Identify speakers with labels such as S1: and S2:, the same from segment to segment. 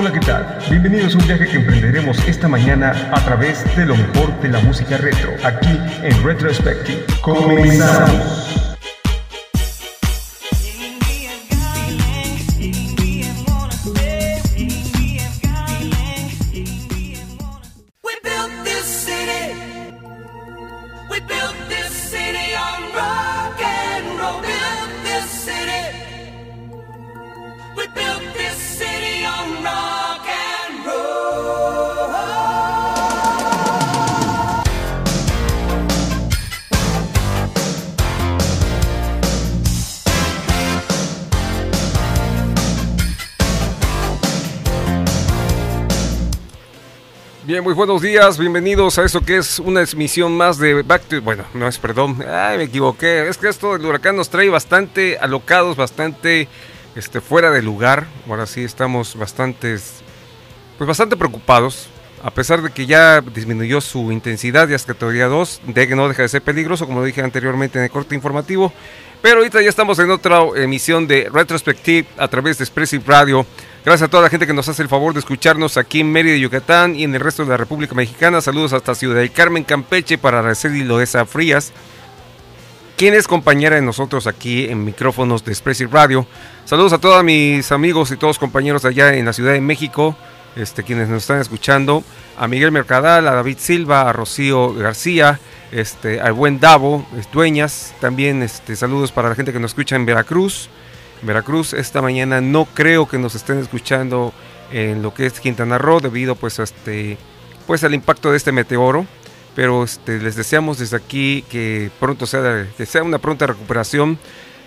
S1: Hola, ¿qué tal? Bienvenidos a un viaje que emprenderemos esta mañana a través de lo mejor de la música retro, aquí en Retrospective. Comenzamos.
S2: Buenos días, bienvenidos a eso que es una emisión más de Back to... Bueno, no es, perdón, ay, me equivoqué. Es que esto del huracán nos trae bastante alocados, bastante este, fuera de lugar. Ahora sí estamos pues bastante preocupados. A pesar de que ya disminuyó su intensidad, ya es categoría 2, de que no deja de ser peligroso, como dije anteriormente en el corte informativo. Pero ahorita ya estamos en otra emisión de Retrospective a través de Expressive Radio. Gracias a toda la gente que nos hace el favor de escucharnos aquí en Mérida, Yucatán y en el resto de la República Mexicana. Saludos hasta Ciudad del Carmen, Campeche, para Araceli Loesa Frías, quien es compañera de nosotros aquí en micrófonos de Expressive Radio. Saludos a todos mis amigos y todos compañeros allá en la Ciudad de México, este, quienes nos están escuchando. A Miguel Mercadal, a David Silva, a Rocío García, este, al buen Davo, Dueñas, también este, saludos para la gente que nos escucha en Veracruz. Veracruz esta mañana no creo que nos estén escuchando en lo que es Quintana Roo debido pues este pues al impacto de este meteoro pero este, les deseamos desde aquí que pronto sea que sea una pronta recuperación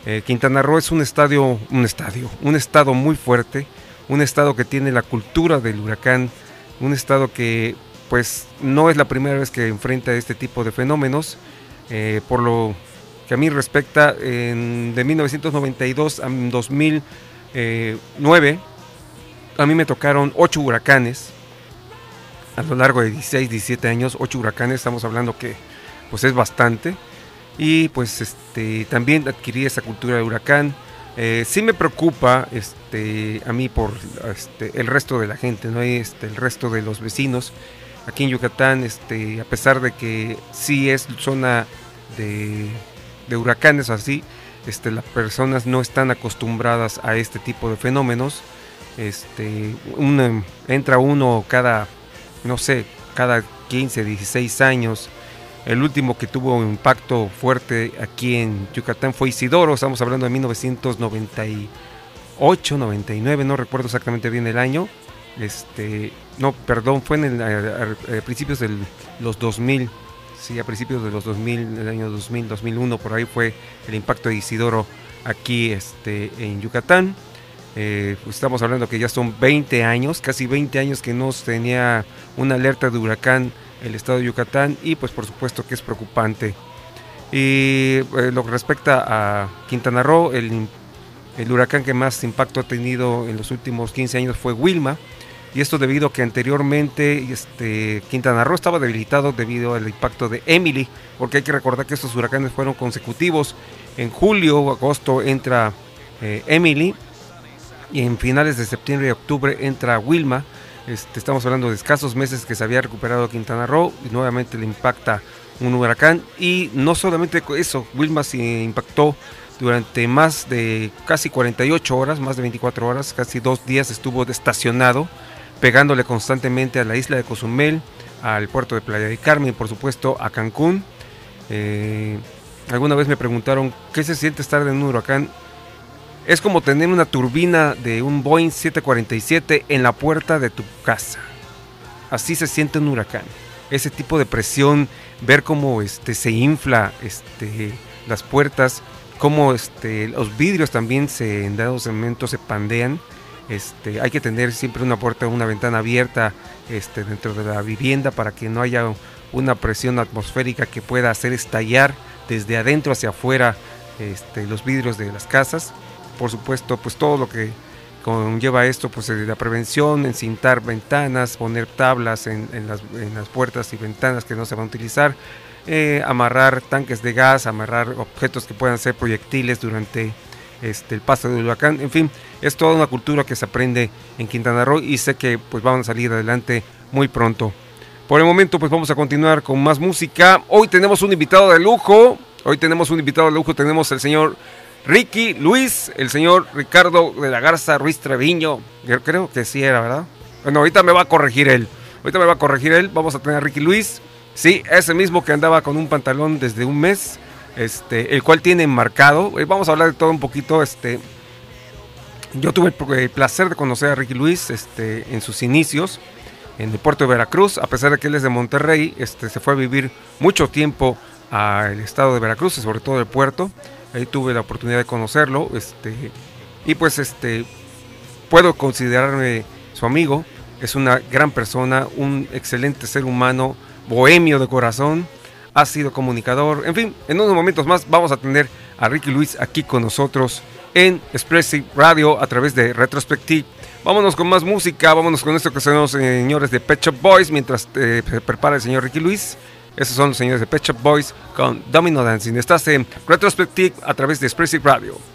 S2: eh, Quintana Roo es un estadio un estadio un estado muy fuerte un estado que tiene la cultura del huracán un estado que pues no es la primera vez que enfrenta este tipo de fenómenos. Eh, por lo que a mí respecta, de 1992 a 2009, a mí me tocaron 8 huracanes. A lo largo de 16, 17 años, 8 huracanes, estamos hablando que pues es bastante. Y pues este, también adquirí esa cultura de huracán. Eh, sí me preocupa este, a mí por este, el resto de la gente, ¿no? este, el resto de los vecinos aquí en Yucatán, este, a pesar de que sí es zona de, huracanes así, este, las personas no están acostumbradas a este tipo de fenómenos. Este, entra uno cada, no sé, cada 15, 16 años. El último que tuvo un impacto fuerte aquí en Yucatán fue Isidoro, estamos hablando de 1998, 99, no recuerdo exactamente bien el año. Este, no, perdón, fue en el, principios de los 2000, sí, a principios de los 2000, el año 2000, 2001, por ahí fue el impacto de Isidoro aquí este, en Yucatán. Eh, pues estamos hablando que ya son 20 años, casi 20 años que no tenía una alerta de huracán el estado de Yucatán y pues por supuesto que es preocupante. Y eh, lo que respecta a Quintana Roo, el, el huracán que más impacto ha tenido en los últimos 15 años fue Wilma, y esto debido a que anteriormente este, Quintana Roo estaba debilitado debido al impacto de Emily, porque hay que recordar que estos huracanes fueron consecutivos. En julio agosto entra eh, Emily y en finales de septiembre y octubre entra Wilma. Este, estamos hablando de escasos meses que se había recuperado Quintana Roo y nuevamente le impacta un huracán. Y no solamente eso, Wilma se impactó durante más de casi 48 horas, más de 24 horas, casi dos días estuvo estacionado pegándole constantemente a la isla de Cozumel, al puerto de Playa del Carmen y por supuesto a Cancún. Eh, alguna vez me preguntaron qué se siente estar en un huracán. Es como tener una turbina de un Boeing 747 en la puerta de tu casa. Así se siente un huracán. Ese tipo de presión, ver cómo este, se infla este, las puertas, cómo este, los vidrios también se, en dados momentos se pandean este, hay que tener siempre una puerta una ventana abierta este, dentro de la vivienda para que no haya una presión atmosférica que pueda hacer estallar desde adentro hacia afuera este, los vidrios de las casas. Por supuesto, pues todo lo que conlleva esto, pues eh, la prevención, encintar ventanas, poner tablas en, las, puertas y ventanas que no se van a utilizar, eh, amarrar tanques de gas, amarrar objetos que puedan ser proyectiles durante este, el paso del huracán, en fin, es toda una cultura que se aprende en Quintana Roo y sé que pues van a salir adelante muy pronto. Por el momento pues vamos a continuar con más música. Hoy tenemos un invitado de lujo, hoy tenemos un invitado de lujo, tenemos el señor Ricky Luis, el señor Ricardo de la Garza Ruiz Treviño, creo que sí era, ¿verdad? Bueno, ahorita me va a corregir él, ahorita me va a corregir él, vamos a tener a Ricky Luis, sí, ese mismo que andaba con un pantalón desde un mes, este, el cual tiene enmarcado, eh, vamos a hablar de todo un poquito, este, yo tuve el placer de conocer a Ricky Luis este, en sus inicios en el puerto de Veracruz, a pesar de que él es de Monterrey, este, se fue a vivir mucho tiempo al estado de Veracruz, sobre todo el puerto. Ahí tuve la oportunidad de conocerlo, este, y pues este, puedo considerarme su amigo. Es una gran persona, un excelente ser humano, bohemio de corazón, ha sido comunicador. En fin, en unos momentos más vamos a tener a Ricky Luis aquí con nosotros en Expressive Radio a través de Retrospective. Vámonos con más música, vámonos con esto que son los señores de Pet Shop Boys mientras eh, se prepara el señor Ricky Luis. Esos son los señores de Pet Shop Boys con Domino Dancing. Estás en Retrospective a través de Expressive Radio.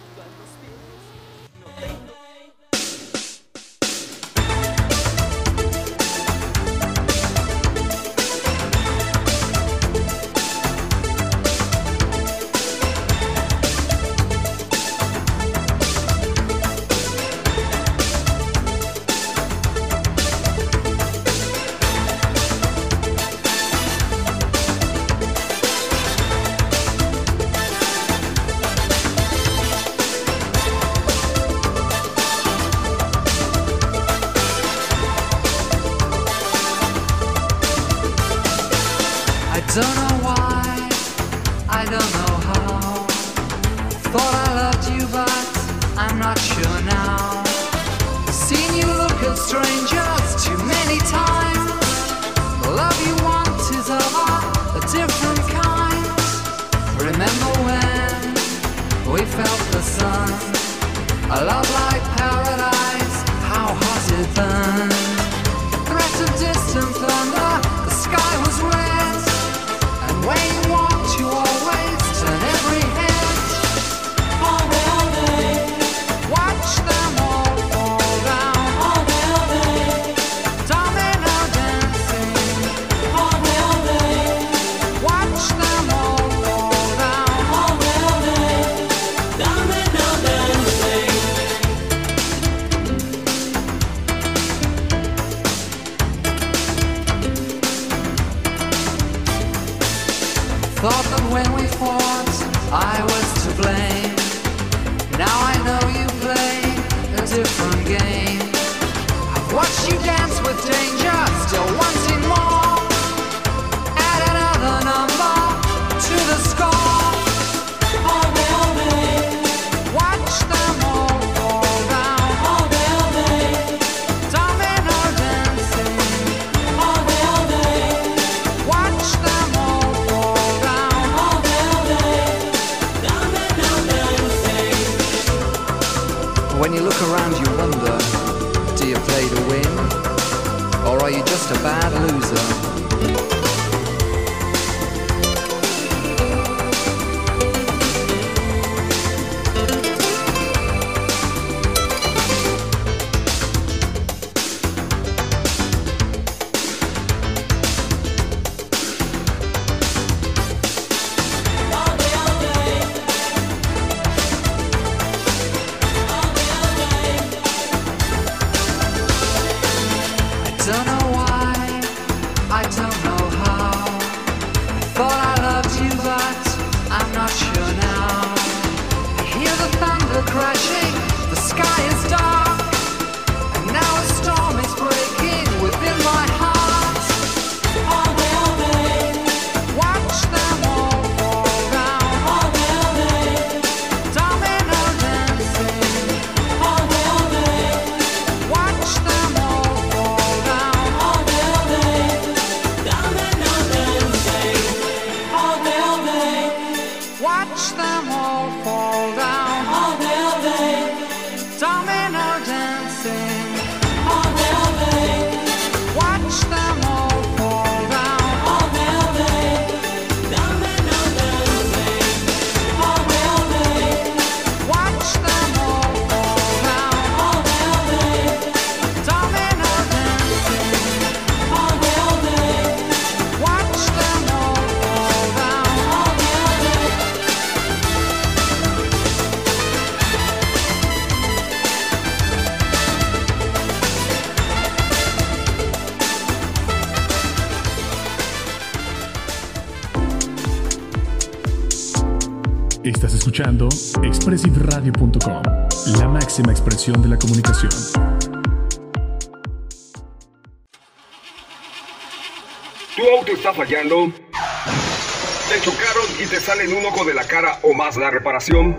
S2: Watch them all fall down.
S3: Escuchando expressiveradio.com, la máxima expresión de la comunicación.
S1: ¿Tu auto está fallando? ¿Te chocaron y te salen un ojo de la cara o más la reparación?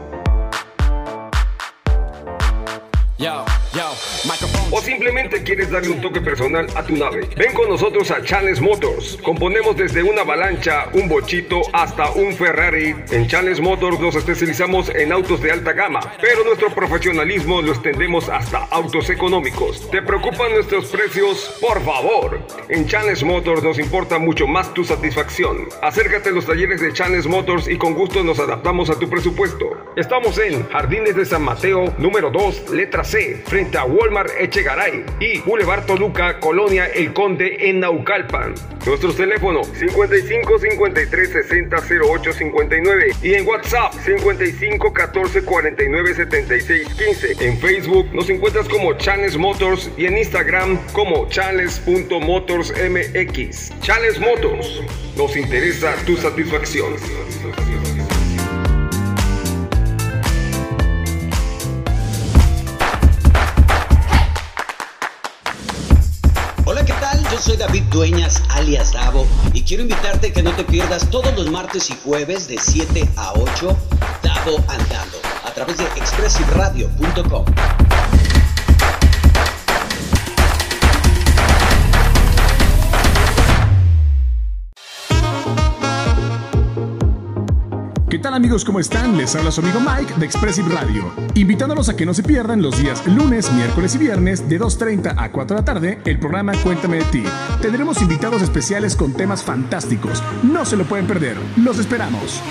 S1: O simplemente quieres darle un toque personal a tu nave. Ven con nosotros a Challenge Motors. Componemos desde una avalancha, un bochito hasta un Ferrari. En Challenge Motors nos especializamos en autos de alta gama, pero nuestro profesionalismo lo extendemos hasta autos económicos. ¿Te preocupan nuestros precios? Por favor. En Challenge Motors nos importa mucho más tu satisfacción. Acércate a los talleres de Challenge Motors y con gusto nos adaptamos a tu presupuesto. Estamos en Jardines de San Mateo, número 2, letra C, frente a Walmart Echegaray y Boulevard Toluca, Colonia El Conde en Naucalpan. Nuestros teléfonos 55 53 60 08 59 y en WhatsApp 55 14 49 76 15. En Facebook nos encuentras como Chales Motors y en Instagram como chales.motorsmx. Chales Motors, nos interesa tu satisfacción.
S4: Soy David Dueñas, alias Davo, y quiero invitarte a que no te pierdas todos los martes y jueves de 7 a 8, Davo Andando, a través de expressiveradio.com.
S3: ¿Qué tal amigos? ¿Cómo están? Les habla su amigo Mike de Expressive Radio, invitándolos a que no se pierdan los días lunes, miércoles y viernes de 2.30 a 4 de la tarde el programa Cuéntame de ti. Tendremos invitados especiales con temas fantásticos. No se lo pueden perder. Los esperamos.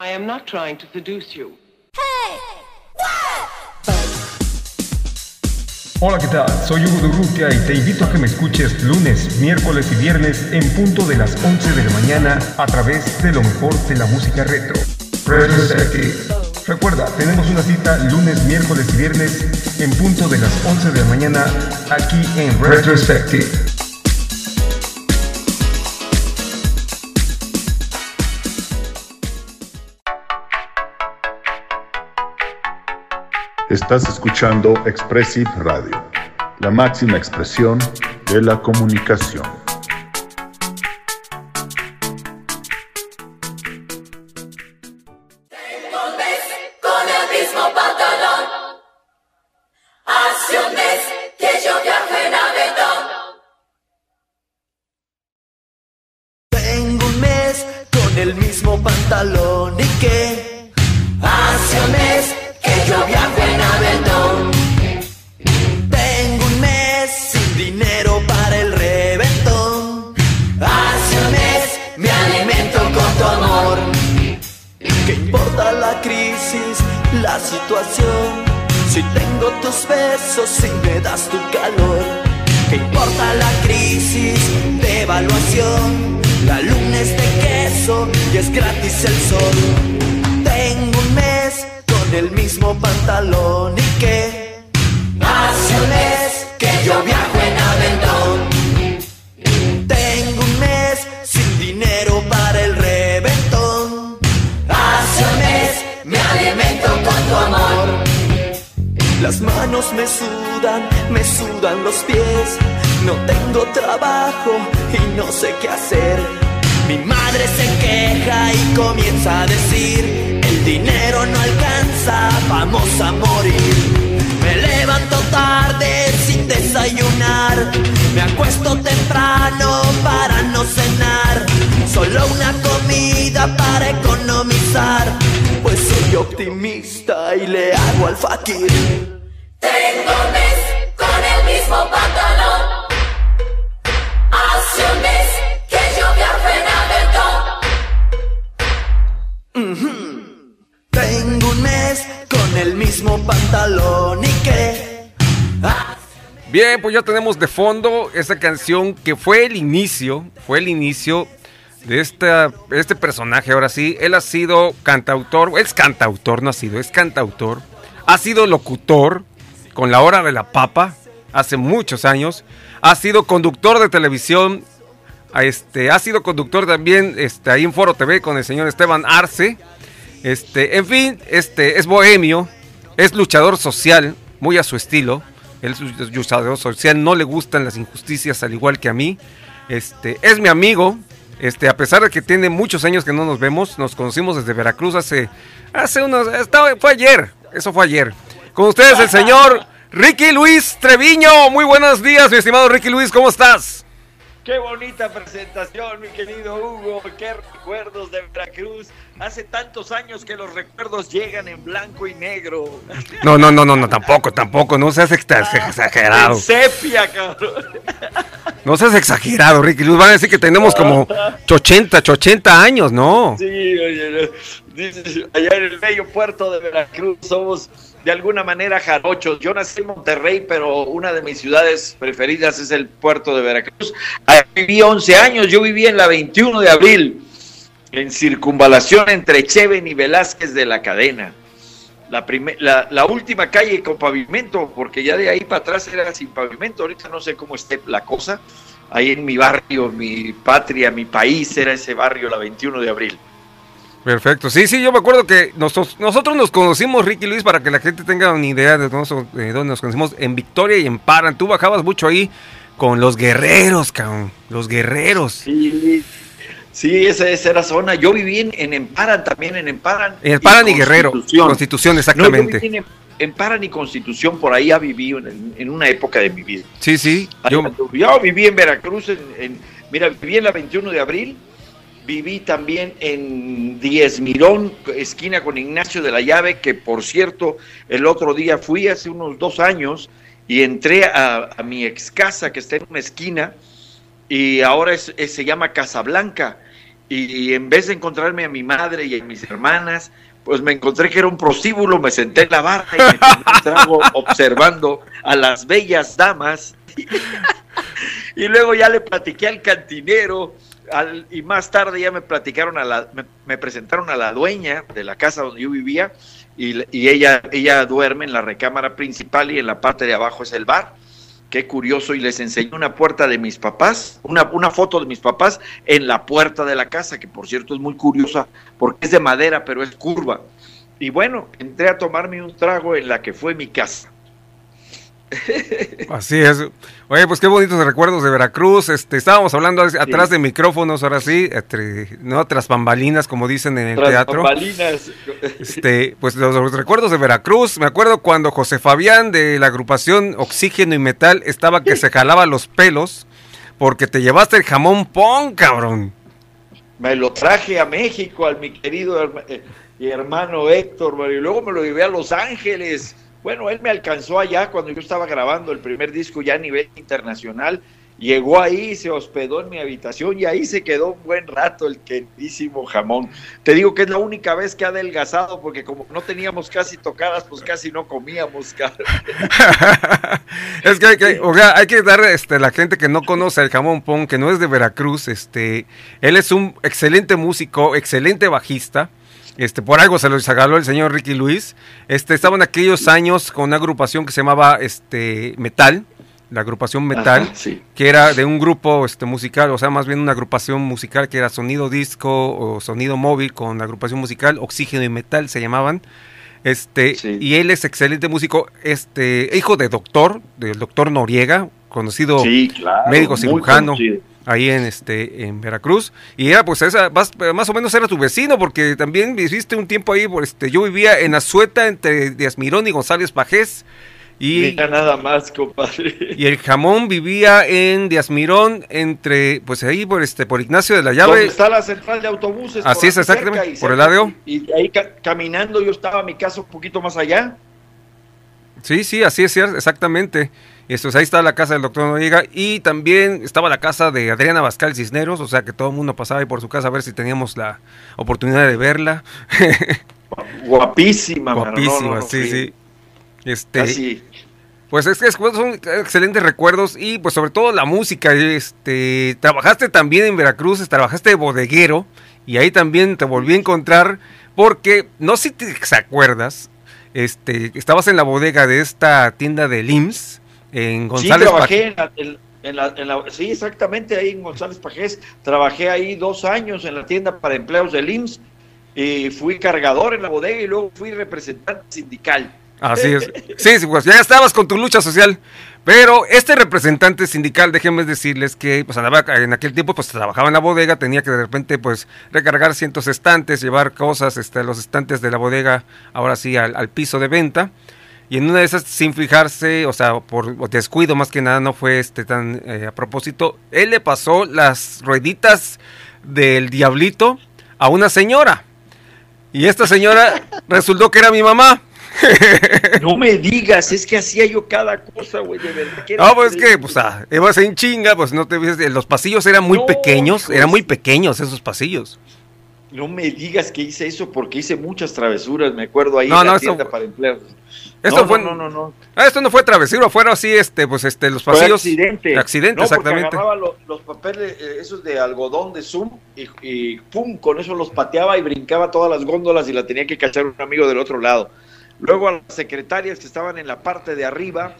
S3: I am not trying to seduce you.
S1: Hola, ¿qué tal? Soy Hugo Durrutia y te invito a que me escuches lunes, miércoles y viernes en punto de las 11 de la mañana a través de lo mejor de la música retro. Retrospective. Recuerda, tenemos una cita lunes, miércoles y viernes en punto de las 11 de la mañana aquí en Retrospective.
S5: Estás escuchando Expressive Radio, la máxima expresión de la comunicación.
S6: De
S2: fondo esta canción que fue el inicio, fue el inicio de esta, este personaje. Ahora sí, él ha sido cantautor, es cantautor, no ha sido, es cantautor. Ha sido locutor con La Hora de la Papa hace muchos años. Ha sido conductor de televisión este, ha sido conductor también este, ahí en Foro TV con el señor Esteban Arce. Este, en fin, este, es bohemio, es luchador social, muy a su estilo. Él es luchador social, no le gustan las injusticias al igual que a mí. Este, es mi amigo, este, a pesar de que tiene muchos años que no nos vemos, nos conocimos desde Veracruz hace, hace unos, estaba, fue ayer, eso fue ayer. Con ustedes el señor Ricky Luis Treviño. Muy buenos días, mi estimado Ricky Luis, ¿cómo estás?
S7: Qué bonita presentación, mi querido Hugo. Qué recuerdos de Veracruz. Hace tantos años que los recuerdos llegan en blanco y negro.
S2: No, no, no, no, no tampoco, tampoco. No seas exagerado.
S7: En sepia, cabrón.
S2: No seas exagerado, Ricky Luis. Van a decir que tenemos como 80, 80 años, ¿no?
S7: Sí, oye, allá en el bello puerto de Veracruz somos de alguna manera jarochos. Yo nací en Monterrey, pero una de mis ciudades preferidas es el puerto de Veracruz. Ahí viví 11 años, yo viví en la 21 de abril, en circunvalación entre Cheven y Velázquez de la cadena. La, la, la, última calle con pavimento, porque ya de ahí para atrás era sin pavimento. Ahorita no sé cómo esté la cosa. Ahí en mi barrio, mi patria, mi país, era ese barrio, la 21 de abril.
S2: Perfecto, sí, sí, yo me acuerdo que nosotros, nosotros nos conocimos, Ricky Luis, para que la gente tenga una idea de dónde, nos conocimos, en Victoria y en Paran. Tú bajabas mucho ahí con los guerreros, cabrón, los guerreros.
S7: Sí, sí, esa, esa era zona. Yo viví en, en Emparan también, en Emparan.
S2: En Emparan y, y Guerrero, Constitución, exactamente.
S7: No, yo viví en Emparan y Constitución, por ahí ha vivido en, en, una época de mi vida.
S2: Sí, sí.
S7: Yo, yo viví en Veracruz, en, en, mira, viví en la 21 de abril viví también en Diez Mirón, esquina con Ignacio de la Llave, que por cierto, el otro día fui hace unos dos años y entré a, a mi ex casa que está en una esquina y ahora es, es, se llama Casablanca. Y, y en vez de encontrarme a mi madre y a mis hermanas, pues me encontré que era un prostíbulo, me senté en la barra y me tomé un trago observando a las bellas damas. y luego ya le platiqué al cantinero al, y más tarde ya me platicaron a la, me, me, presentaron a la dueña de la casa donde yo vivía y, y, ella, ella duerme en la recámara principal y en la parte de abajo es el bar. Qué curioso, y les enseñé una puerta de mis papás, una, una foto de mis papás en la puerta de la casa, que por cierto es muy curiosa porque es de madera, pero es curva. Y bueno, entré a tomarme un trago en la que fue mi casa.
S2: Así es. Oye, pues qué bonitos recuerdos de Veracruz. Este, estábamos hablando sí. atrás de micrófonos, ahora sí, entre, no tras bambalinas, como dicen en el
S7: Tras
S2: teatro.
S7: bambalinas.
S2: Este, pues los, los, recuerdos de Veracruz. Me acuerdo cuando José Fabián de la agrupación Oxígeno y Metal estaba que se jalaba los pelos porque te llevaste el jamón pon, cabrón.
S7: Me lo traje a México, al mi querido herma, eh, hermano Héctor, y luego me lo llevé a Los Ángeles. Bueno, él me alcanzó allá cuando yo estaba grabando el primer disco ya a nivel internacional. Llegó ahí, se hospedó en mi habitación y ahí se quedó un buen rato el queridísimo jamón. Te digo que es la única vez que ha adelgazado porque como no teníamos casi tocadas, pues casi no comíamos.
S2: es que hay que, hay que dar este, la gente que no conoce el jamón pon, que no es de Veracruz, este, él es un excelente músico, excelente bajista. Este, por algo se lo regaló el señor Ricky Luis. Este, estaba en aquellos años con una agrupación que se llamaba este, Metal, la agrupación Metal,
S7: Ajá, sí.
S2: que era de un grupo este, musical, o sea, más bien una agrupación musical que era sonido disco o sonido móvil con la agrupación musical, Oxígeno y Metal se llamaban. Este,
S7: Sí.
S2: y él es excelente músico, este, hijo de doctor, del doctor Noriega, conocido
S7: Sí, claro,
S2: médico cirujano
S7: conocido.
S2: Ahí en este en Veracruz y era pues esa más, más o menos era tu vecino porque también viviste un tiempo ahí por este yo vivía en Azueta entre Díaz Mirón y González Pajés y
S7: Mira nada más, compadre.
S2: y el jamón vivía en Díaz Mirón entre pues ahí por este por Ignacio de la
S7: ¿Dónde
S2: Llave
S7: está la central de autobuses?
S2: Así
S7: por
S2: es,
S7: cerca,
S2: exactamente, por el lado.
S7: Y ahí ca caminando yo estaba a mi casa un poquito más allá.
S2: Sí, sí, así es cierto, exactamente. Esto, ahí está la casa del doctor Noriega y también estaba la casa de Adriana Bascal Cisneros, o sea que todo el mundo pasaba ahí por su casa a ver si teníamos la oportunidad de verla.
S7: Guapísima.
S2: Guapísima,
S7: No, no, no,
S2: sí,
S7: sí.
S2: sí. Este,
S7: Así.
S2: pues es que es- son excelentes recuerdos y pues sobre todo la música. Este, trabajaste también en Veracruz, trabajaste de bodeguero y ahí también te volví a encontrar porque no sé si te acuerdas, este, estabas en la bodega de esta tienda de LIMS en
S7: Sí,
S2: González
S7: trabajé en la, en- En la, en la, sí, exactamente, ahí en González Pajés. Trabajé ahí dos años en la tienda para empleados del IMSS y fui cargador en la bodega y luego fui representante sindical.
S2: Así es. Sí, sí, pues ya estabas con tu lucha social. Pero este representante sindical, déjenme decirles que pues andaba en aquel tiempo, pues trabajaba en la bodega, tenía que de repente pues recargar cientos estantes, llevar cosas, este, los estantes de la bodega, ahora sí, al, al piso de venta. Y en una de esas, sin fijarse, o sea, por descuido más que nada, no fue este tan eh, a propósito, él le pasó las rueditas del diablito a una señora. Y esta señora resultó que era mi mamá.
S7: No me digas, es que hacía yo cada cosa, güey, de verdad.
S2: No, pues es que, pues, ah, ibas en chinga, pues no te ves. Los pasillos eran muy
S7: No,
S2: pequeños, eran muy
S7: es-
S2: pequeños esos pasillos.
S7: No me digas que hice eso porque hice muchas travesuras, me acuerdo ahí
S2: No,
S7: en la
S2: eso-
S7: tienda para empleados.
S2: Esto
S7: no,
S2: fue.
S7: no, no, no, no.
S2: Ah, esto no fue travesura, fueron así, este, pues, este, los
S7: Fue
S2: pasillos.
S7: accidente.
S2: Accidente, exactamente.
S7: agarraba lo- los papeles, eh, esos de algodón de Zoom, y, y pum, con eso los pateaba y brincaba todas las góndolas y la tenía que cachar un amigo del otro lado. Luego a las secretarias que estaban en la parte de arriba,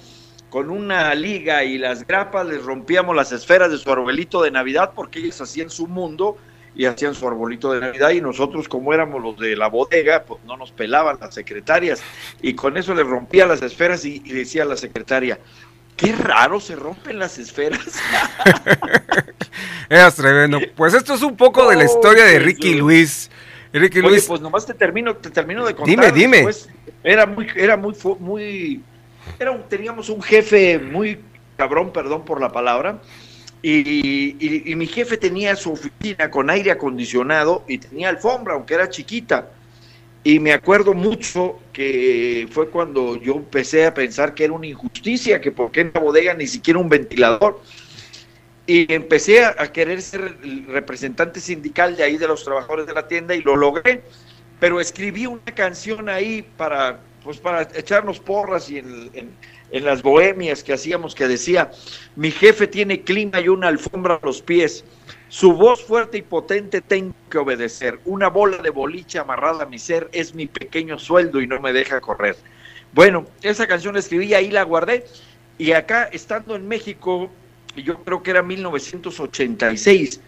S7: con una liga y las grapas, les rompíamos las esferas de su arbolito de Navidad porque ellos hacían su mundo y hacían su arbolito de Navidad y nosotros como éramos los de la bodega, pues no nos pelaban las secretarias y con eso les rompía las esferas y, y decía la secretaria, qué raro se rompen las esferas.
S2: Eras tremendo. Pues esto es un poco de la historia de Ricky. Luis. Ricky
S7: Oye,
S2: Luis,
S7: pues nomás te termino, te termino de contar.
S2: Dime, dime.
S7: Después, era muy, era muy, muy, era un- teníamos un jefe muy cabrón, perdón por la palabra, y, mi jefe tenía su oficina con aire acondicionado y tenía alfombra, aunque era chiquita. Y me acuerdo mucho que fue cuando yo empecé a pensar que era una injusticia, que por qué en la bodega ni siquiera un ventilador. Y empecé a, a querer ser el representante sindical de ahí de los trabajadores de la tienda y lo logré. Pero escribí una canción ahí para, pues para echarnos porras y en, las bohemias que hacíamos que decía, mi jefe tiene clima y una alfombra a los pies. Su voz fuerte y potente tengo que obedecer. Una bola de boliche amarrada a mi ser es mi pequeño sueldo y no me deja correr. Bueno, esa canción la escribí, ahí la guardé. Y acá, estando en México, yo creo que era 1986,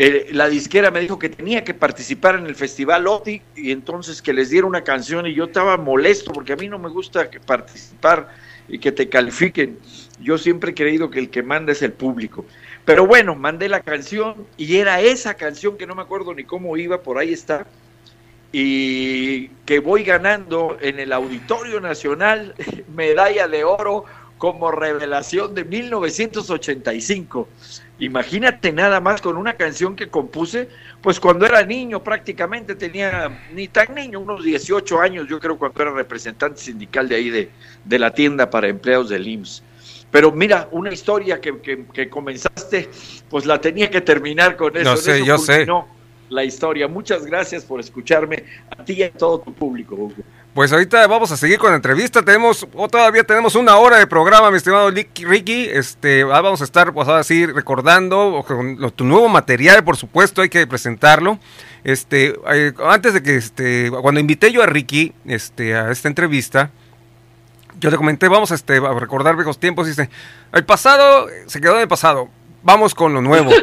S7: eh, la disquera me dijo que tenía que participar en el festival OTI y entonces que les diera una canción y yo estaba molesto porque a mí no me gusta participar y que te califiquen. Yo siempre he creído que el que manda es el público. Pero bueno, mandé la canción y era esa canción que no me acuerdo ni cómo iba, por ahí está, y que voy ganando en el Auditorio Nacional medalla de oro como revelación de 1985. Imagínate nada más con una canción que compuse, pues cuando era niño prácticamente, tenía ni tan niño, unos 18 años, yo creo cuando era representante sindical de ahí de, de la tienda para empleados del IMSS. Pero mira, una historia que, que- que comenzaste, pues la tenía que terminar con eso. En
S2: sé,
S7: eso
S2: yo sé.
S7: La historia. Muchas gracias por escucharme, a ti y a todo tu público. Hugo.
S2: Pues ahorita vamos a seguir con la entrevista. Tenemos, o todavía tenemos una hora de programa, mi estimado Ricky. Este, ah, vamos a estar, pues ahora sí, recordando con lo- tu nuevo material, por supuesto, hay que presentarlo. Este, eh, antes de que, este, cuando invité yo a Ricky, este, a esta entrevista, yo le comenté, vamos este, a recordar viejos tiempos. Y dice, el pasado se quedó en el pasado, vamos con lo nuevo.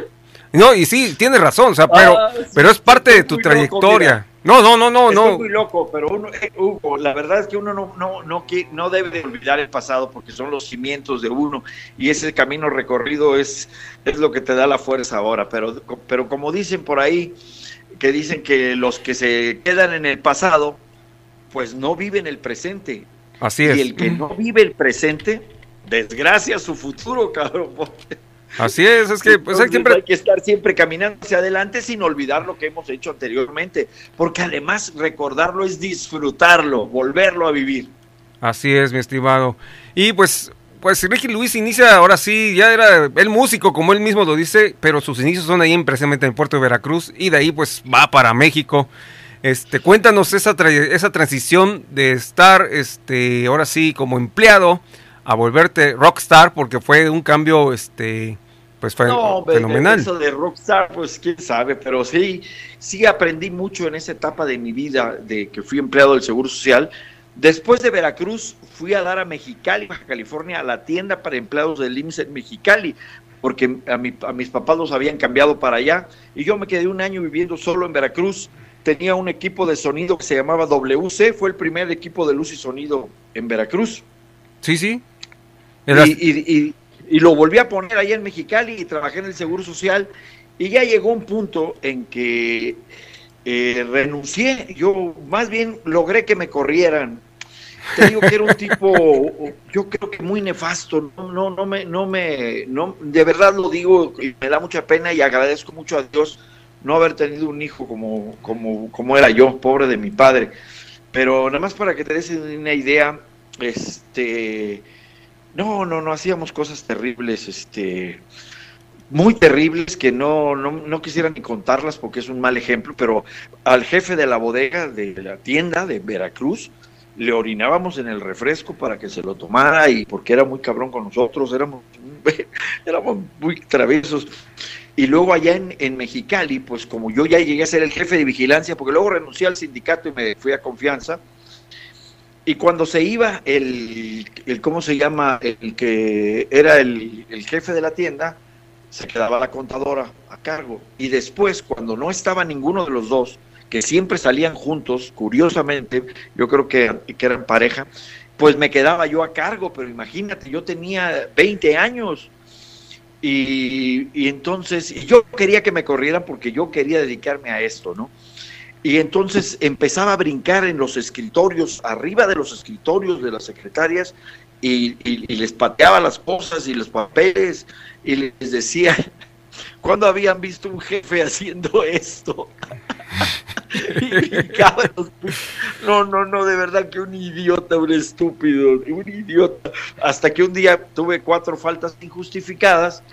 S2: No, y sí, tienes razón, o sea, pero,
S7: Ah, sí,
S2: pero es parte de tu trayectoria. No, no, no, no,
S7: Estoy
S2: no.
S7: muy loco, pero uno, eh, Hugo, la verdad es que uno no, no, no, no debe de olvidar el pasado porque son los cimientos de uno y ese camino recorrido es, es lo que te da la fuerza ahora. Pero, pero como dicen por ahí, que dicen que los que se quedan en el pasado, pues no viven el presente.
S2: Así es.
S7: Y el que no vive el presente, desgracia su futuro, cabrón.
S2: Así es, es que pues hay
S7: Entonces,
S2: siempre
S7: hay que estar siempre caminando hacia adelante sin olvidar lo que hemos hecho anteriormente, porque además recordarlo es disfrutarlo, volverlo a vivir.
S2: Así es, mi estimado. Y pues pues Ricky Luis inicia ahora sí, ya era el músico como él mismo lo dice, pero sus inicios son ahí en, precisamente en el puerto de Veracruz y de ahí pues va para México. Este, cuéntanos esa tra- esa transición de estar este ahora sí como empleado a volverte rockstar porque fue un cambio este pues fue
S7: No,
S2: fenomenal.
S7: Eso de rockstar, pues quién sabe, pero sí, sí aprendí mucho en esa etapa de mi vida de que fui empleado del Seguro Social. Después de Veracruz fui a dar a Mexicali, Baja California, a la tienda para empleados del IMSS en Mexicali, porque a, mi- a mis papás los habían cambiado para allá y yo me quedé un año viviendo solo en Veracruz. Tenía un equipo de sonido que se llamaba WC, fue el primer equipo de luz y sonido en Veracruz.
S2: Sí, sí. Eras-
S7: Y, y- y- y lo volví a poner allá en Mexicali y trabajé en el Seguro Social y ya llegó un punto en que eh, renuncié, yo más bien logré que me corrieran. Te digo que era un tipo, yo creo que muy nefasto, no, no, no me, no me, no, de verdad lo digo y me da mucha pena y agradezco mucho a Dios no haber tenido un hijo como, como, como era yo, pobre de mi padre. Pero nada más para que te des una idea, este, no, no, no, hacíamos cosas terribles, este, muy terribles que no, no, no quisiera ni contarlas porque es un mal ejemplo, pero al jefe de la bodega de la tienda de Veracruz le orinábamos en el refresco para que se lo tomara y porque era muy cabrón con nosotros, éramos, éramos muy traviesos. Y luego allá en, en Mexicali, pues como yo ya llegué a ser el jefe de vigilancia, porque luego renuncié al sindicato y me fui a confianza, y cuando se iba el, el ¿cómo se llama? El que era el, el jefe de la tienda, se quedaba la contadora a cargo. Y después, cuando no estaba ninguno de los dos, que siempre salían juntos, curiosamente, yo creo que, que eran pareja, pues me quedaba yo a cargo, pero imagínate, yo tenía 20 años. Y, y entonces, y yo quería que me corrieran porque yo quería dedicarme a esto, ¿no? Y entonces empezaba a brincar en los escritorios, arriba de los escritorios de las secretarias, y, les pateaba las cosas y los papeles, y les decía, ¿cuándo habían visto un jefe haciendo esto? No, no, no, de verdad que un idiota, un estúpido, un idiota. Hasta que un día tuve cuatro faltas injustificadas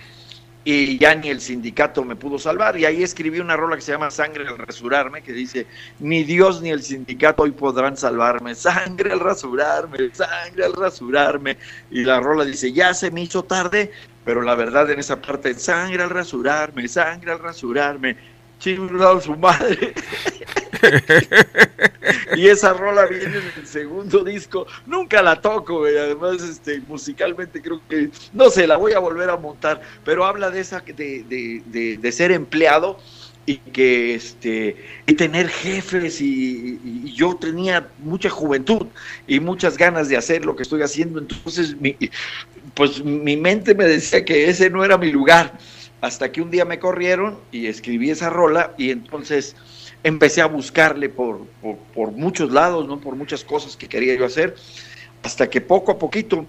S7: y ya ni el sindicato me pudo salvar. Y ahí escribí una rola que se llama Sangre al rasurarme, que dice, ni Dios ni el sindicato hoy podrán salvarme. Sangre al rasurarme, sangre al rasurarme. Y la rola dice, ya se me hizo tarde, pero la verdad en esa parte, sangre al rasurarme, sangre al rasurarme. Chingado su madre. y esa rola viene en el segundo disco. Nunca la toco, güey. Además, este, musicalmente creo que, no sé, la voy a volver a montar. Pero habla de esa, de, de, de, de ser empleado y que, este, y tener jefes y, y- y yo tenía mucha juventud y muchas ganas de hacer lo que estoy haciendo. Entonces, mi, pues mi mente me decía que ese no era mi lugar. Hasta que un día me corrieron y escribí esa rola y entonces empecé a buscarle por, por, muchos lados, ¿no? por muchas cosas que quería yo hacer, hasta que poco a poquito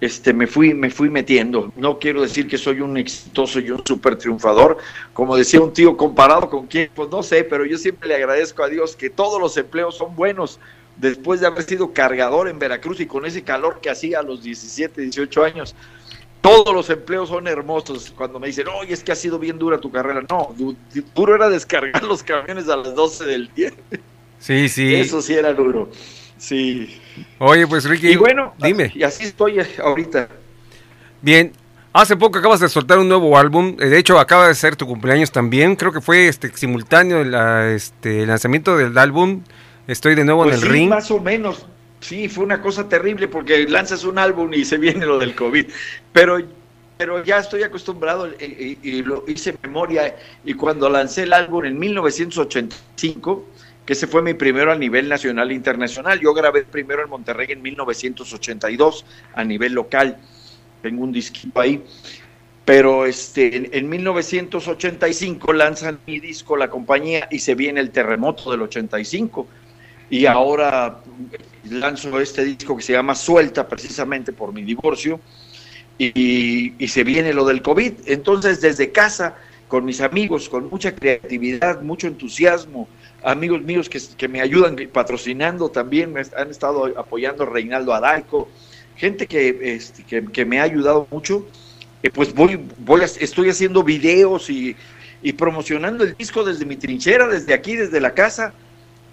S7: este, me, fui, me fui metiendo. No quiero decir que soy un exitoso y un súper triunfador, como decía un tío, comparado con quién, pues no sé, pero yo siempre le agradezco a Dios que todos los empleos son buenos. Después de haber sido cargador en Veracruz y con ese calor que hacía a los 17, 18 años, todos los empleos son hermosos. Cuando me dicen, oye, es que ha sido bien dura tu carrera. No, du- duro era descargar los camiones a las 12 del día.
S2: Sí, sí.
S7: Eso sí era duro. Sí.
S2: Oye, pues Ricky,
S7: Y bueno,
S2: dime.
S7: y así estoy ahorita.
S2: Bien, hace poco acabas de soltar un nuevo álbum, eh, de hecho acaba de ser tu cumpleaños también, creo que fue este simultáneo la- este, el lanzamiento del álbum, estoy de nuevo
S7: Pues
S2: en el
S7: sí,
S2: ring.
S7: más o menos. Sí, fue una cosa terrible porque lanzas un álbum y se viene lo del COVID. Pero, pero ya estoy acostumbrado y, y- y lo hice memoria. Y cuando lancé el álbum en 1985, que ese fue mi primero a nivel nacional e internacional, yo grabé primero en Monterrey en 1982 a nivel local. Tengo un disquito ahí. Pero este, en, en 1985 lanzan mi disco la compañía y se viene el terremoto del 85 y ahora lanzo este disco que se llama Suelta precisamente por mi divorcio y, y se viene lo del COVID. Entonces desde casa, con mis amigos, con mucha creatividad, mucho entusiasmo, amigos míos que, que me ayudan patrocinando también, me han estado apoyando Reinaldo Adalco, gente que, este, que, que me ha ayudado mucho, eh, pues voy, voy a- estoy haciendo videos y, y promocionando el disco desde mi trinchera, desde aquí, desde la casa,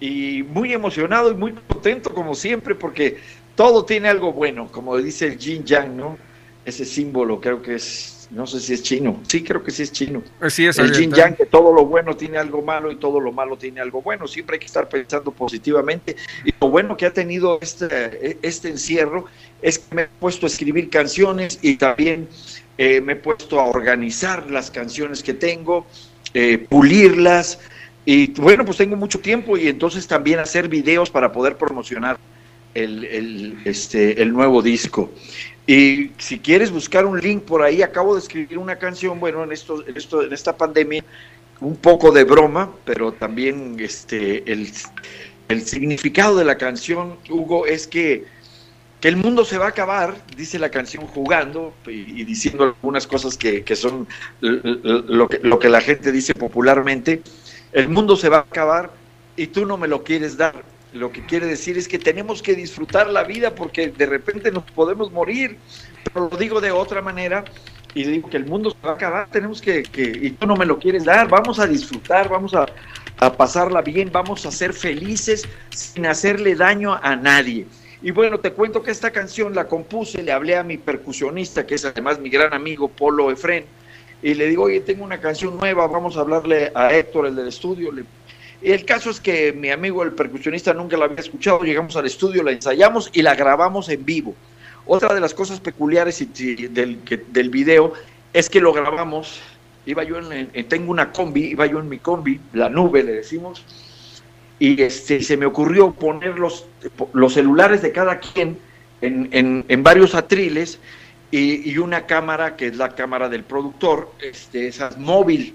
S7: y muy emocionado y muy contento como siempre porque todo tiene algo bueno, como dice el Jin Yang, ¿no? Ese símbolo creo que es no sé si es chino, sí creo que sí es chino.
S2: Eh, sí, es
S7: el yin yang, que todo lo bueno tiene algo malo y todo lo malo tiene algo bueno. Siempre hay que estar pensando positivamente. Y lo bueno que ha tenido este, este encierro es que me he puesto a escribir canciones y también eh, me he puesto a organizar las canciones que tengo, eh, pulirlas. Y bueno, pues tengo mucho tiempo y entonces también hacer videos para poder promocionar el, el, este, el nuevo disco. Y si quieres buscar un link por ahí, acabo de escribir una canción, bueno, en esto, en esto, en esta pandemia, un poco de broma, pero también este el, el significado de la canción, Hugo, es que, que el mundo se va a acabar, dice la canción jugando y, diciendo algunas cosas que, que son lo que, lo que la gente dice popularmente. El mundo se va a acabar y tú no me lo quieres dar. Lo que quiere decir es que tenemos que disfrutar la vida porque de repente nos podemos morir. Pero lo digo de otra manera y digo que el mundo se va a acabar, tenemos que, que y tú no me lo quieres dar, vamos a disfrutar, vamos a, a pasarla bien, vamos a ser felices sin hacerle daño a nadie. Y bueno, te cuento que esta canción la compuse, le hablé a mi percusionista, que es además mi gran amigo Polo Efren, y le digo, oye, tengo una canción nueva, vamos a hablarle a Héctor, el del estudio. Y el caso es que mi amigo el percusionista nunca la había escuchado, llegamos al estudio, la ensayamos y la grabamos en vivo. Otra de las cosas peculiares del, del video es que lo grabamos, iba yo en, en- tengo una combi, iba yo en mi combi, la nube le decimos, y este, se me ocurrió poner los, los celulares de cada quien en, en- en varios atriles y, y una cámara que es la cámara del productor, este, esa móvil.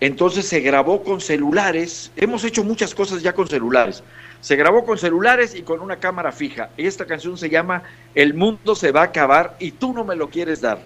S7: Entonces se grabó con celulares, hemos hecho muchas cosas ya con celulares. Se grabó con celulares y con una cámara fija. Esta canción se llama El mundo se va a acabar y tú no me lo quieres dar.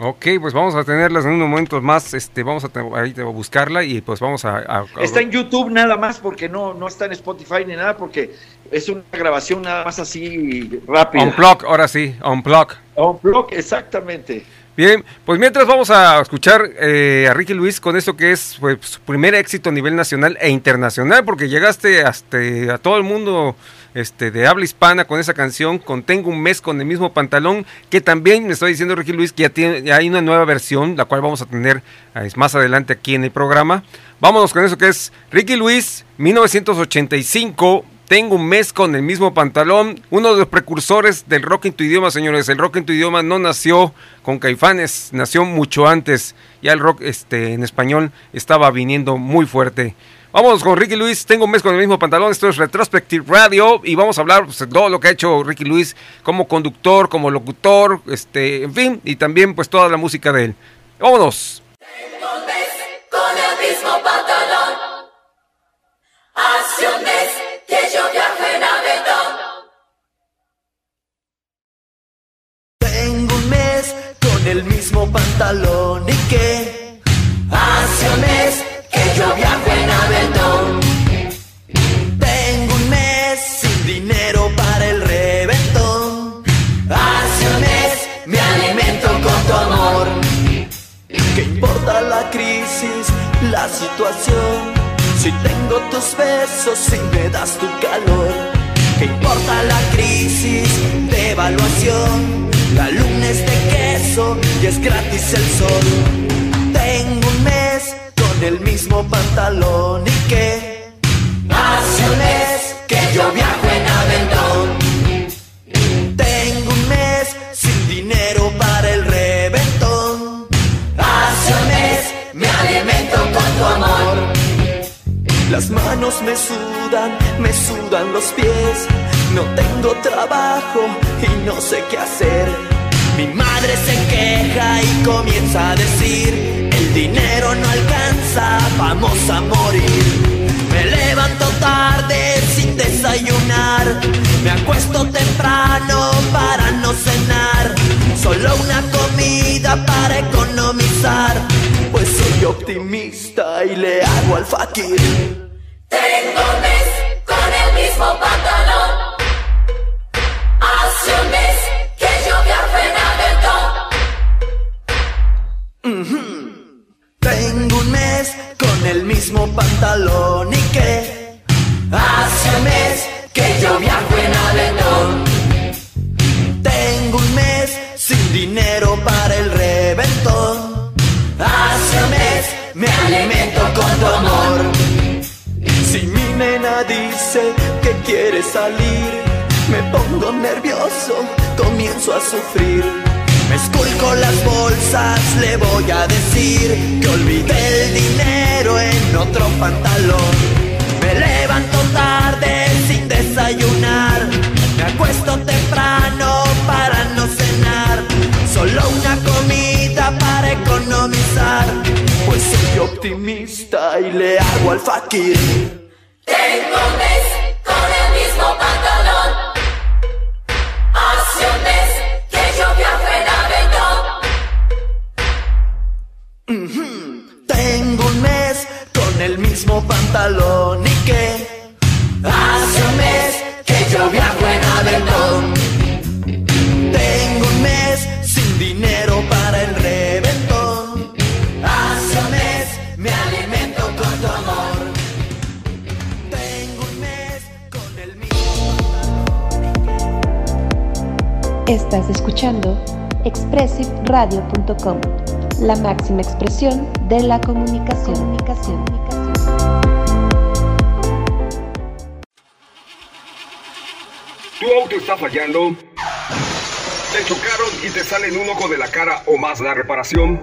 S2: Ok, pues vamos a tenerlas en unos momentos más. Este, vamos a, a buscarla y pues vamos a. a- a-
S7: Está en YouTube nada más porque no, no está en Spotify ni nada porque es una grabación nada más así rápida.
S2: Unplug, ahora sí, unplug.
S7: Unplug, exactamente.
S2: Bien, pues mientras vamos a escuchar eh, a Ricky Luis con esto que es pues, su primer éxito a nivel nacional e internacional, porque llegaste hasta a todo el mundo este, de habla hispana con esa canción, con Tengo un mes con el mismo pantalón, que también me está diciendo Ricky Luis que ya, hay una nueva versión, la cual vamos a tener eh, más adelante aquí en el programa. Vámonos con eso que es Ricky Luis, 1985. Tengo un mes con el mismo pantalón. Uno de los precursores del rock en tu idioma, señores. El rock en tu idioma no nació con Caifanes, nació mucho antes. Ya el rock este, en español estaba viniendo muy fuerte. Vamos con Ricky Luis. Tengo un mes con el mismo pantalón. Esto es Retrospective Radio. Y vamos a hablar pues, de todo lo que ha hecho Ricky Luis como conductor, como locutor, este, en fin. Y también pues toda la música de él. Vámonos.
S8: un mes con el mismo pantalón. Hace un mes que yo viajo en avión.
S5: Tengo un mes con el mismo pantalón y que hace un mes que yo viajo en Aventón. La situación? Si tengo tus besos, si me das tu calor. ¿Qué importa la crisis de evaluación? La luna es de queso y es gratis el sol. Tengo un mes con el mismo pantalón y que hace un mes que yo tu amor. Las manos me sudan, me sudan los pies. No tengo trabajo y no sé qué hacer. Mi madre se queja y comienza a decir, el dinero no alcanza, vamos a morir. Me levanto tarde sin desayunar, me acuesto temprano para no cenar. Solo una comida para economizar, soy optimista y le hago al fakir.
S8: Tengo un mes con el mismo pantalón. Hace un mes que yo viajo en avión.
S5: Tengo un mes con el mismo pantalón y que hace un mes que yo viajo en aventón. Tengo un mes sin dinero para el me alimento con tu amor. Si mi nena dice que quiere salir, me pongo nervioso, comienzo a sufrir. Me esculco las bolsas, le voy a decir que olvidé el dinero en otro pantalón. Me levanto tarde sin desayunar, me acuesto temprano. Optimista y le hago al fakir.
S8: Tengo un mes con el mismo pantalón. Hace un mes que yo viajo en avión.
S5: Tengo un mes con el mismo pantalón
S9: Estás escuchando expressiveradio.com, la máxima expresión de la comunicación. comunicación.
S1: ¿Tu auto está fallando? ¿Te chocaron y te salen un ojo de la cara o más la reparación?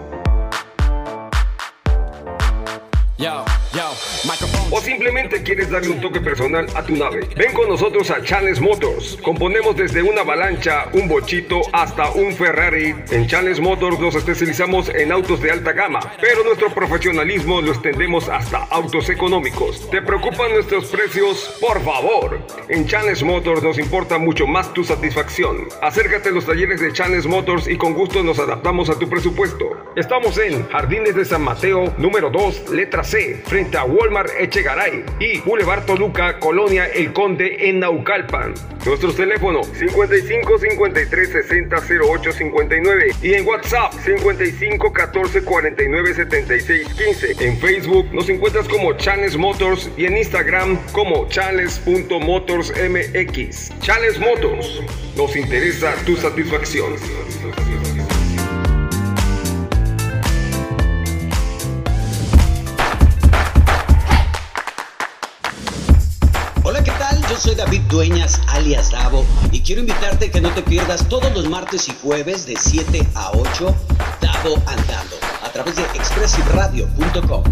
S1: O simplemente quieres darle un toque personal a tu nave. Ven con nosotros a Challenge Motors. Componemos desde una avalancha, un bochito hasta un Ferrari. En Challenge Motors nos especializamos en autos de alta gama, pero nuestro profesionalismo lo extendemos hasta autos económicos. ¿Te preocupan nuestros precios? Por favor. En Challenge Motors nos importa mucho más tu satisfacción. Acércate a los talleres de Challenge Motors y con gusto nos adaptamos a tu presupuesto. Estamos en Jardines de San Mateo, número 2, letra C, frente a Walmart Echegaray y Boulevard Toluca, Colonia El Conde en Naucalpan. Nuestros teléfonos 55 53 60 08 59 y en WhatsApp 55 14 49 76 15. En Facebook nos encuentras como Chales Motors y en Instagram como chales.motorsmx. Chales Motors, nos interesa tu satisfacción.
S4: Soy David Dueñas, alias Davo, y quiero invitarte a que no te pierdas todos los martes y jueves de 7 a 8, Davo Andando, a través de expressiveradio.com.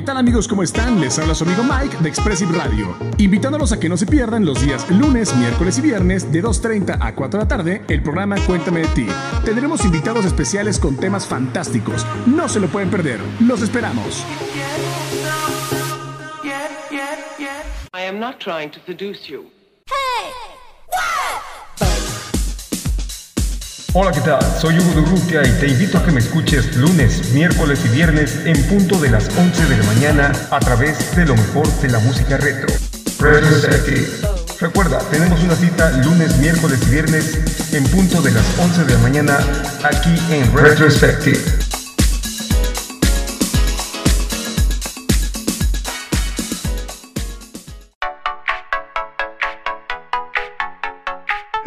S3: ¿Qué tal amigos? ¿Cómo están? Les habla su amigo Mike de Expressive Radio, invitándolos a que no se pierdan los días lunes, miércoles y viernes de 2.30 a 4 de la tarde el programa Cuéntame de ti. Tendremos invitados especiales con temas fantásticos. No se lo pueden perder. Los esperamos.
S10: I am not trying to seduce you.
S1: Hola, ¿qué tal? Soy Hugo Durrutia y te invito a que me escuches lunes, miércoles y viernes en punto de las 11 de la mañana a través de lo mejor de la música retro. Retrospective. Recuerda, tenemos una cita lunes, miércoles y viernes en punto de las 11 de la mañana aquí en Retrospective.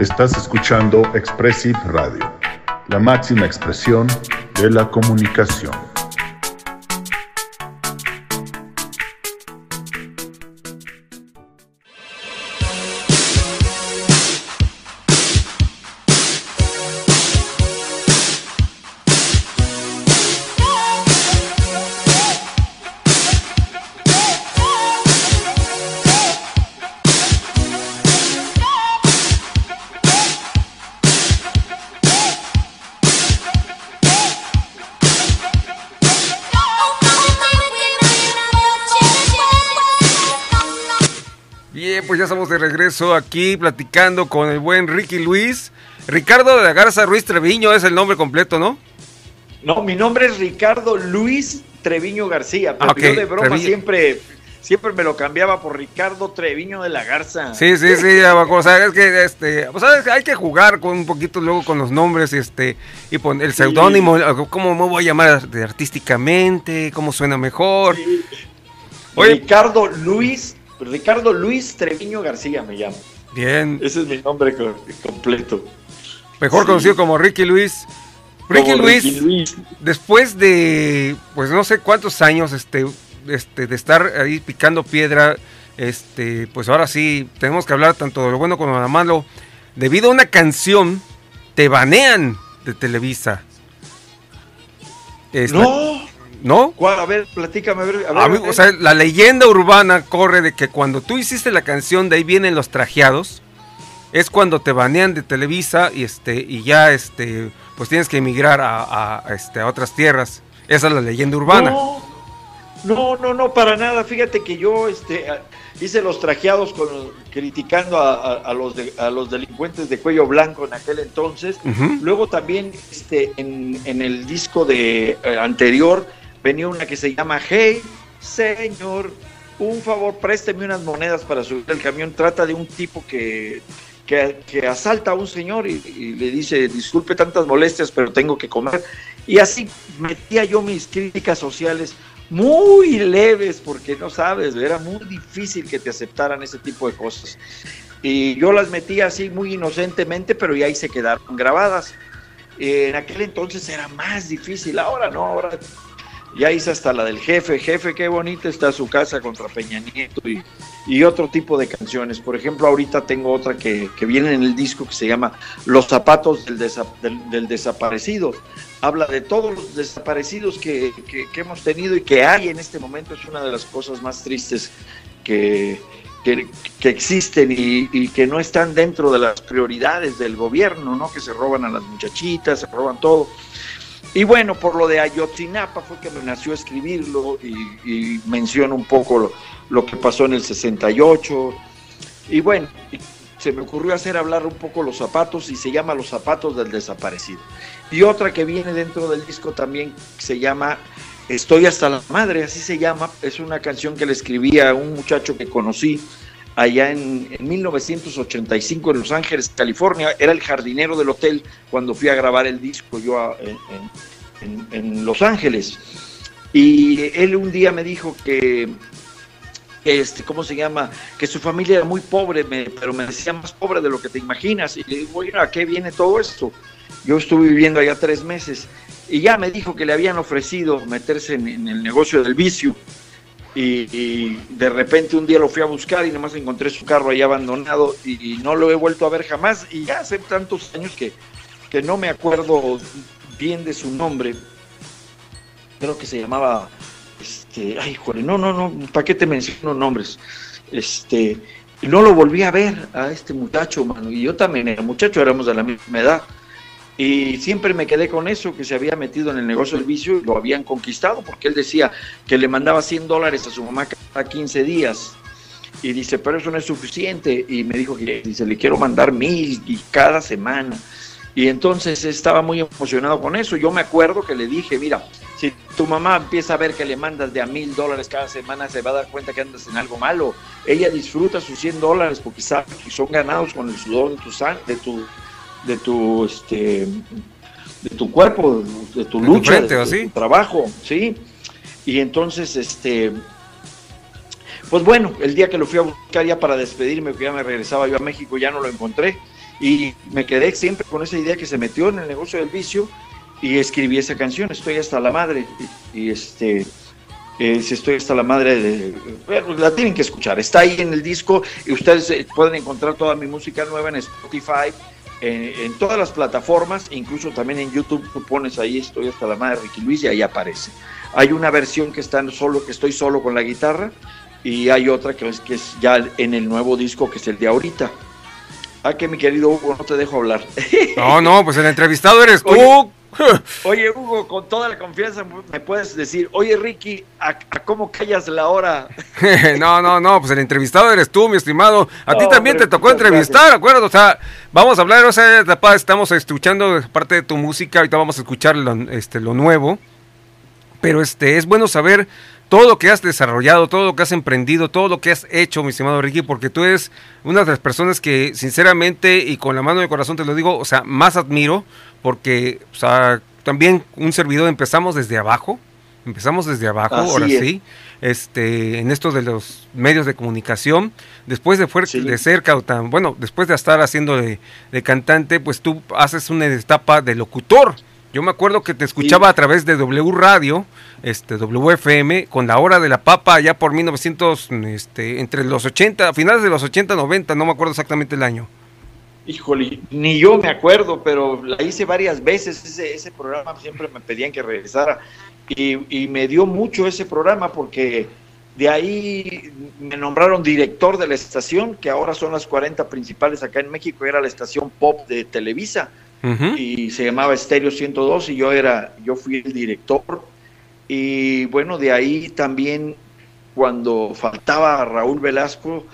S11: Estás escuchando Expressive Radio, la máxima expresión de la comunicación.
S2: Regreso aquí platicando con el buen Ricky Luis. Ricardo de la Garza Ruiz Treviño es el nombre completo, ¿no?
S7: No, mi nombre es Ricardo Luis Treviño García, pero
S2: Ah,
S7: yo de broma
S2: Treviño.
S7: siempre, siempre me lo cambiaba por Ricardo Treviño de la Garza.
S2: Sí, sí, sí. O sea, es que este, hay que jugar con un poquito luego con los nombres, este, y poner el seudónimo, cómo me voy a llamar artísticamente, cómo suena mejor. Oye.
S7: Ricardo Luis, Ricardo Luis Treviño García me llamo.
S2: Bien.
S7: Ese es mi nombre co- completo.
S2: mejor conocido como Ricky Luis. Ricky
S7: Como
S2: Luis,
S7: Ricky Luis.
S2: después de, pues no sé cuántos años, este, este, de estar ahí picando piedra, este, pues ahora sí tenemos que hablar tanto de lo bueno como de lo malo. Debido a una canción, te banean de Televisa. Es la-
S7: No.
S2: ¿No?
S7: ¿Cuál? A ver, platícame. A ver, a ver,
S2: A mí,
S7: a ver.
S2: o sea, la leyenda urbana corre de que cuando tú hiciste la canción de ahí vienen los trajeados, es cuando te banean de Televisa y este y ya este pues tienes que emigrar a, este, a otras tierras. Esa es la leyenda urbana.
S7: No, no, no, no, para nada. Fíjate que yo este, hice los trajeados con, criticando a, los de- a los delincuentes de cuello blanco en aquel entonces. Luego también este, en, en el disco de eh, anterior venía una que se llama Hey, señor, un favor, présteme unas monedas para subir el camión. Trata de un tipo que, que, que asalta a un señor y, y le dice, disculpe tantas molestias, pero tengo que comer. Y así metía yo mis críticas sociales muy leves, porque no sabes, era muy difícil que te aceptaran ese tipo de cosas. Y yo las metía así muy inocentemente, pero ya ahí se quedaron grabadas. En aquel entonces era más difícil, ahora no, ahora ya hice hasta la del jefe, jefe, qué bonita está su casa contra Peña Nieto y, y otro tipo de canciones. Por ejemplo, ahorita tengo otra que, que viene en el disco que se llama Los zapatos del, desa- del- del desaparecido. Habla de todos los desaparecidos que, que- hemos tenido y que hay en este momento. Es una de las cosas más tristes que existen y, y que no están dentro de las prioridades del gobierno, ¿no? Que se roban a las muchachitas, se roban todo. Y bueno, por lo de Ayotzinapa fue que me nació escribirlo y, menciono un poco lo, lo que pasó en el 68. Y bueno, se me ocurrió hacer hablar un poco los zapatos y se llama Los zapatos del desaparecido. Y otra que viene dentro del disco también se llama Estoy hasta la madre, así se llama. Es una canción que le escribí a un muchacho que conocí allá en, en 1985 en Los Ángeles, California. Era el jardinero del hotel cuando fui a grabar el disco yo en, Los Ángeles. Y él un día me dijo que, que, este, ¿cómo se llama? Que su familia era muy pobre, pero me decía más pobre de lo que te imaginas. Y le digo, bueno, ¿a qué viene todo esto? Yo estuve viviendo allá tres meses y ya me dijo que le habían ofrecido meterse en el negocio del vicio. Y, de repente un día lo fui a buscar y nomás encontré su carro ahí abandonado y, no lo he vuelto a ver jamás. Y ya hace tantos años que, que no me acuerdo bien de su nombre. Creo que se llamaba, este, ay, joder, no, no, no, ¿para qué te menciono nombres? Este, no lo volví a ver a este muchacho, mano. Y yo también era muchacho, éramos de la misma edad. Y siempre me quedé con eso, que se había metido en el negocio del vicio y lo habían conquistado, porque él decía que le mandaba 100 dólares a su mamá cada 15 días. Y dice, pero eso no es suficiente. Y me dijo que dice, le quiero mandar mil y cada semana. Y entonces estaba muy emocionado con eso. Yo me acuerdo que le dije, mira, si tu mamá empieza a ver que le mandas de a mil dólares cada semana, se va a dar cuenta que andas en algo malo. Ella disfruta sus 100 dólares porque sabe que son ganados con el sudor de tu, de tu, de tu, este, de tu cuerpo, de tu
S2: De tu
S7: lucha,
S2: frente,
S7: de, tu trabajo, ¿sí? Y entonces, este, pues bueno, el día que lo fui a buscar ya para despedirme, que ya me regresaba yo a México, ya no lo encontré. Y me quedé siempre con esa idea que se metió en el negocio del vicio y escribí esa canción, Estoy hasta la madre. Y, y este, es Estoy hasta la madre de... bueno, la tienen que escuchar, está ahí en el disco y ustedes eh, pueden encontrar toda mi música nueva en Spotify, en, en todas las plataformas, incluso también en YouTube tú pones ahí Estoy hasta la madre de Ricky Luis y ahí aparece. Hay una versión que está solo, que estoy solo con la guitarra y hay otra que es, que es ya en el nuevo disco que es el de ahorita. Ah, que mi querido Hugo, no te dejo hablar.
S2: No, no, pues el entrevistado eres tú.
S7: Oye. Hugo, con toda la confianza me puedes decir, oye, Ricky, ¿a, a cómo callas la hora?
S2: no, no, no, pues el entrevistado eres tú, mi estimado. A ti también te tocó entrevistar,
S7: gracias.
S2: ¿acuerdo? O sea, vamos a hablar, o sea, etapa, estamos escuchando parte de tu música, ahorita vamos a escuchar lo, este, lo nuevo. Pero este, es bueno saber todo lo que has desarrollado, todo lo que has emprendido, todo lo que has hecho, mi estimado Ricky, porque tú eres una de las personas que, sinceramente, y con la mano de corazón te lo digo, o sea, más admiro, porque, o sea, también un servidor empezamos desde abajo, Empezamos desde abajo,
S7: Así
S2: ahora
S7: es.
S2: sí, este, en esto de los medios de comunicación. Después de,
S7: Sí.
S2: de ser cautan, bueno, después de estar haciendo de, de cantante, pues tú haces una etapa de locutor. Yo me acuerdo que te escuchaba a través de W Radio, este, WFM, con la hora de la papa, allá por 1900, este, entre los 80, finales de los 80, 90, no me acuerdo exactamente el año.
S7: Híjole, ni yo me acuerdo, pero la hice varias veces, ese, ese programa siempre me pedían que regresara y, y me dio mucho ese programa porque de ahí me nombraron director de la estación, que ahora son las 40 principales acá en México, era la estación pop de Televisa Y se llamaba Estéreo 102 y yo era, yo fui el director y bueno, de ahí también cuando faltaba Raúl Velasco,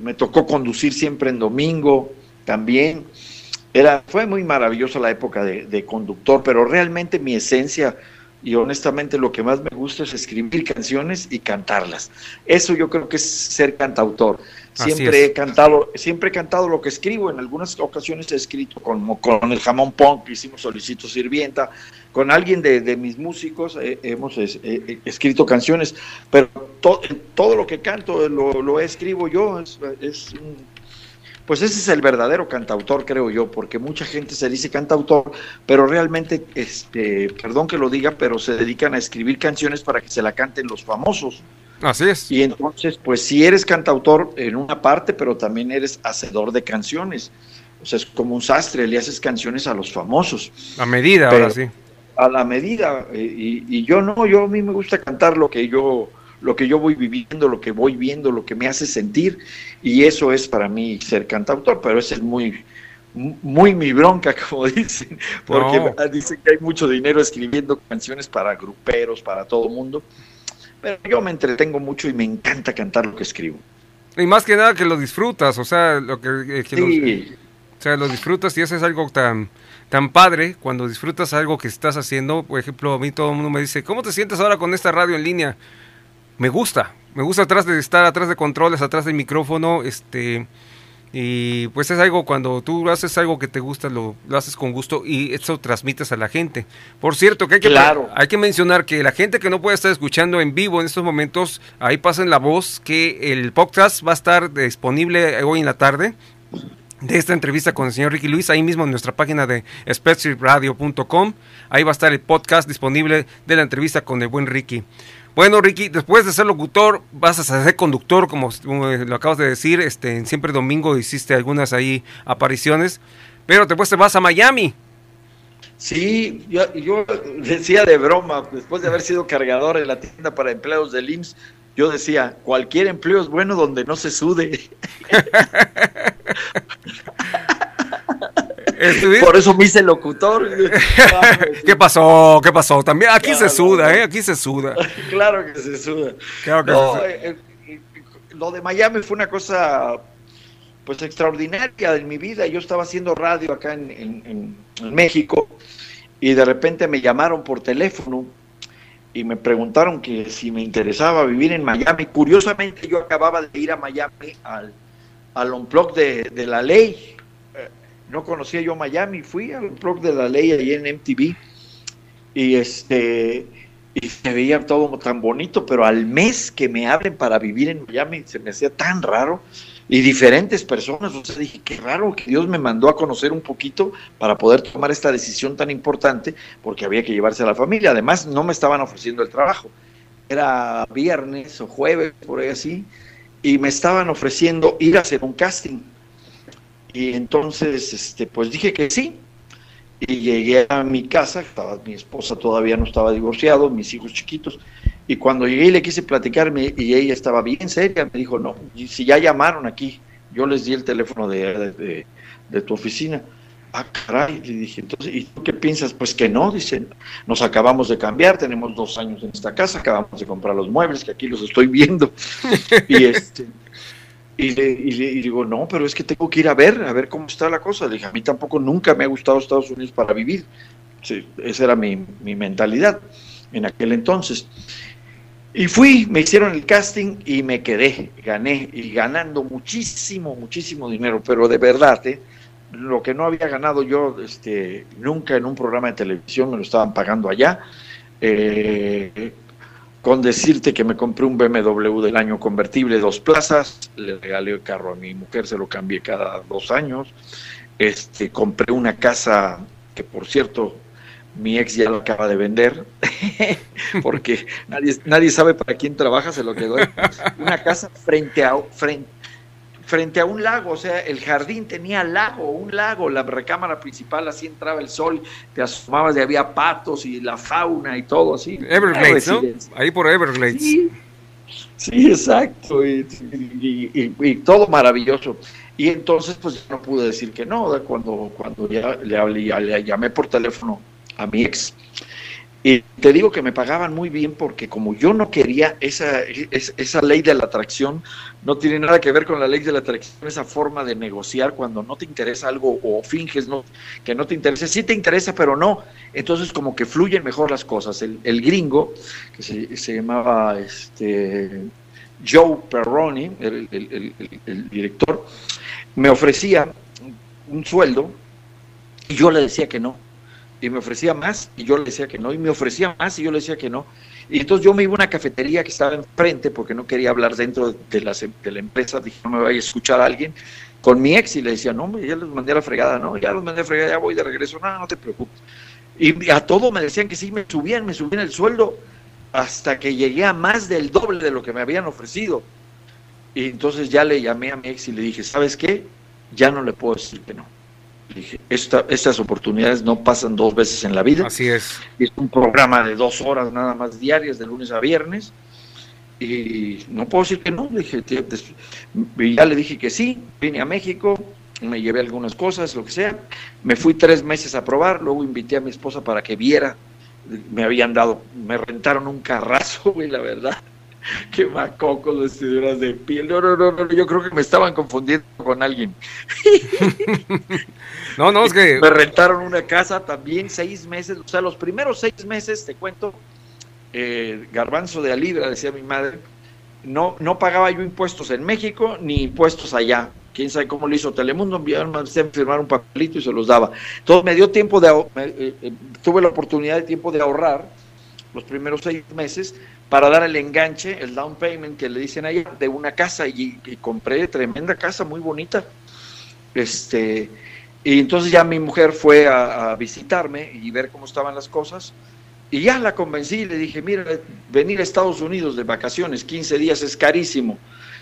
S7: me tocó conducir siempre en domingo también. Era, fue muy maravillosa la época de, de conductor, pero realmente mi esencia y honestamente lo que más me gusta es escribir canciones y cantarlas. Eso yo creo que es ser cantautor. Siempre he cantado, siempre he cantado lo que escribo. En algunas ocasiones he escrito con, con el jamón punk que hicimos Solicito Sirvienta, con alguien de, de mis músicos eh, hemos es- eh, eh, escrito canciones, pero to- todo lo que canto lo, lo escribo yo. Es, es pues ese es el verdadero cantautor, creo yo, porque mucha gente se dice cantautor, pero realmente, este, perdón que lo diga, pero se dedican a escribir canciones para que se la canten los famosos.
S2: Así es.
S7: Y entonces, pues sí eres cantautor en una parte, pero también eres hacedor de canciones. O sea, es como un sastre, le haces canciones a los famosos,
S2: A medida,
S7: Pero-
S2: ahora sí.
S7: a la medida. eh, Y, y yo no, yo a mí me gusta cantar lo que yo lo que yo voy viviendo, lo que voy viendo, lo que me hace sentir, y eso es para mí ser cantautor, pero esa es muy, muy mi bronca, como dicen, porque
S2: No.
S7: dicen que hay mucho dinero escribiendo canciones para gruperos, para todo mundo, pero yo me entretengo mucho y me encanta cantar lo que escribo.
S2: Y más que nada que lo disfrutas, o sea, lo que, eh, que o sea, lo disfrutas y eso es algo tan tan padre cuando disfrutas algo que estás haciendo. Por ejemplo, a mí todo el mundo me dice, ¿cómo te sientes ahora con esta radio en línea? Me gusta, me gusta atrás de estar atrás de controles, atrás del micrófono, este y pues es algo cuando tú haces algo que te gusta, lo, lo haces con gusto y eso transmites a la gente. Por cierto, que hay que,
S7: Claro.
S2: hay que mencionar que la gente que no puede estar escuchando en vivo en estos momentos, ahí pasen la voz que el podcast va a estar disponible hoy en la tarde de esta entrevista con el señor Ricky Luis, ahí mismo en nuestra página de spetsradio.com. Ahí va a estar el podcast disponible de la entrevista con el buen Ricky. Bueno, Ricky, después de ser locutor, vas a ser conductor, como, lo acabas de decir. Este, en siempre domingo hiciste algunas ahí apariciones, pero después te vas a Miami.
S7: Sí, yo, yo decía de broma, después de haber sido cargador en la tienda para empleados del IMSS, yo decía, cualquier empleo es bueno donde no se sude.
S2: Estuviste-
S7: Por eso me hice locutor.
S2: ¿Qué pasó? ¿Qué pasó? También aquí se suda. ¿eh? Aquí se suda.
S7: claro que se suda.
S2: Claro que
S7: No,
S2: se suda.
S7: eh, eh, lo de Miami fue una cosa pues extraordinaria en mi vida. Yo estaba haciendo radio acá en- en México y de repente me llamaron por teléfono y me preguntaron que si me interesaba vivir en Miami. Curiosamente yo acababa de ir a Miami al, al Unplug de, de la ley. No conocía yo Miami, fui al Unplug de la ley ahí en MTV y este y se veía todo tan bonito, pero al mes que me abren para vivir en Miami se me hacía tan raro y diferentes personas, o sea, dije, qué raro que Dios me mandó a conocer un poquito para poder tomar esta decisión tan importante, porque había que llevarse a la familia, además no me estaban ofreciendo el trabajo, era viernes o jueves, por ahí así, y me estaban ofreciendo ir a hacer un casting, y entonces, este, pues dije que sí, y llegué a mi casa, estaba, mi esposa todavía no estaba divorciado, mis hijos chiquitos, y cuando llegué y le quise platicarme y ella estaba bien seria, me dijo, no, si ya llamaron aquí, yo les di el teléfono de, de, de- de tu oficina. Ah, caray, le dije, entonces, ¿y tú qué piensas? Pues que no, dicen, nos acabamos de cambiar, tenemos dos años en esta casa, acabamos de comprar los muebles, que aquí los estoy viendo. y este, y, le, y le- y digo, no, pero es que tengo que ir a ver, a ver cómo está la cosa. Le dije, a mí tampoco nunca me ha gustado Estados Unidos para vivir. Esa era mi, mi mentalidad en aquel entonces. Y fui, me hicieron el casting y me quedé, gané, y ganando muchísimo, muchísimo dinero, pero de verdad, ¿eh? lo que no había ganado yo este, nunca en un programa de televisión me lo estaban pagando allá. eh, con decirte que me compré un BMW del año convertible dos plazas, le regalé el carro a mi mujer, se lo cambié cada dos años, este, compré una casa que por cierto mi ex ya lo acaba de vender, porque nadie, nadie sabe para quién trabaja, se lo quedó. Una casa frente a, frente, frente a un lago, o sea, el jardín tenía lago, un lago, la recámara principal, así entraba el sol, te asomabas y había patos y la fauna y todo así.
S2: Everglades, ¿no? Ahí por Everglades.
S7: Sí, sí, exacto, y, y- y- y todo maravilloso. Y entonces, pues no pude decir que no, cuando, cuando ya le hablé, ya le llamé por teléfono a mi ex. Y te digo que me pagaban muy bien porque como yo no quería esa, es- esa ley de la atracción, no tiene nada que ver con la ley de la atracción, esa forma de negociar cuando no te interesa algo o finges que no te interesa, sí te interesa, pero no. Entonces como que fluyen mejor las cosas. El, el gringo, que se, llamaba este, Joe Perroni, el director, me ofrecía un sueldo y yo le decía que no. Y me ofrecía más y yo le decía que no. Y me ofrecía más y yo le decía que no. Y entonces yo me iba a una cafetería que estaba enfrente porque no quería hablar dentro de la, de la empresa. Dije, no me vaya a escuchar a alguien con mi ex y le decía, no, ya los mandé a la fregada, no, ya los mandé a fregada, ya voy de regreso, no, no te preocupes. Y a todo me decían que sí, me subían, me subían el sueldo hasta que llegué a más del doble de lo que me habían ofrecido. Y entonces ya le llamé a mi ex y le dije, ¿sabes qué? Ya no le puedo decir que no. Dije, esta, estas oportunidades no pasan dos veces en la vida.
S2: Así es.
S7: Es un programa de dos horas nada más diarias, de lunes a viernes. Y no puedo decir que no. Dije, "Tío, des- y ya le dije que sí. Vine a México, me llevé algunas cosas, lo que sea. Me fui tres meses a probar, luego invité a mi esposa para que viera. Me habían dado, me rentaron un carrazo, güey, la verdad. Qué macocos vestiduras de piel. No, no, no, no, yo creo que me estaban confundiendo con alguien.
S2: No, no, es que
S7: Me rentaron una casa también seis meses, o sea, los primeros seis meses, te cuento, eh, garbanzo de a libra, decía mi madre, no, no pagaba yo impuestos en México ni impuestos allá. Quién sabe cómo lo hizo Telemundo, enviaron a firmar un papelito y se los daba. Entonces me dio tiempo de, eh, eh, tuve la oportunidad de tiempo de ahorrar los primeros seis meses para dar el enganche, el down payment que le dicen ahí de una casa y, y compré tremenda casa muy bonita. Este, y entonces ya mi mujer fue a, visitarme y ver cómo estaban las cosas. Y ya la convencí y le dije, mira, venir a Estados Unidos de vacaciones, 15 días es carísimo.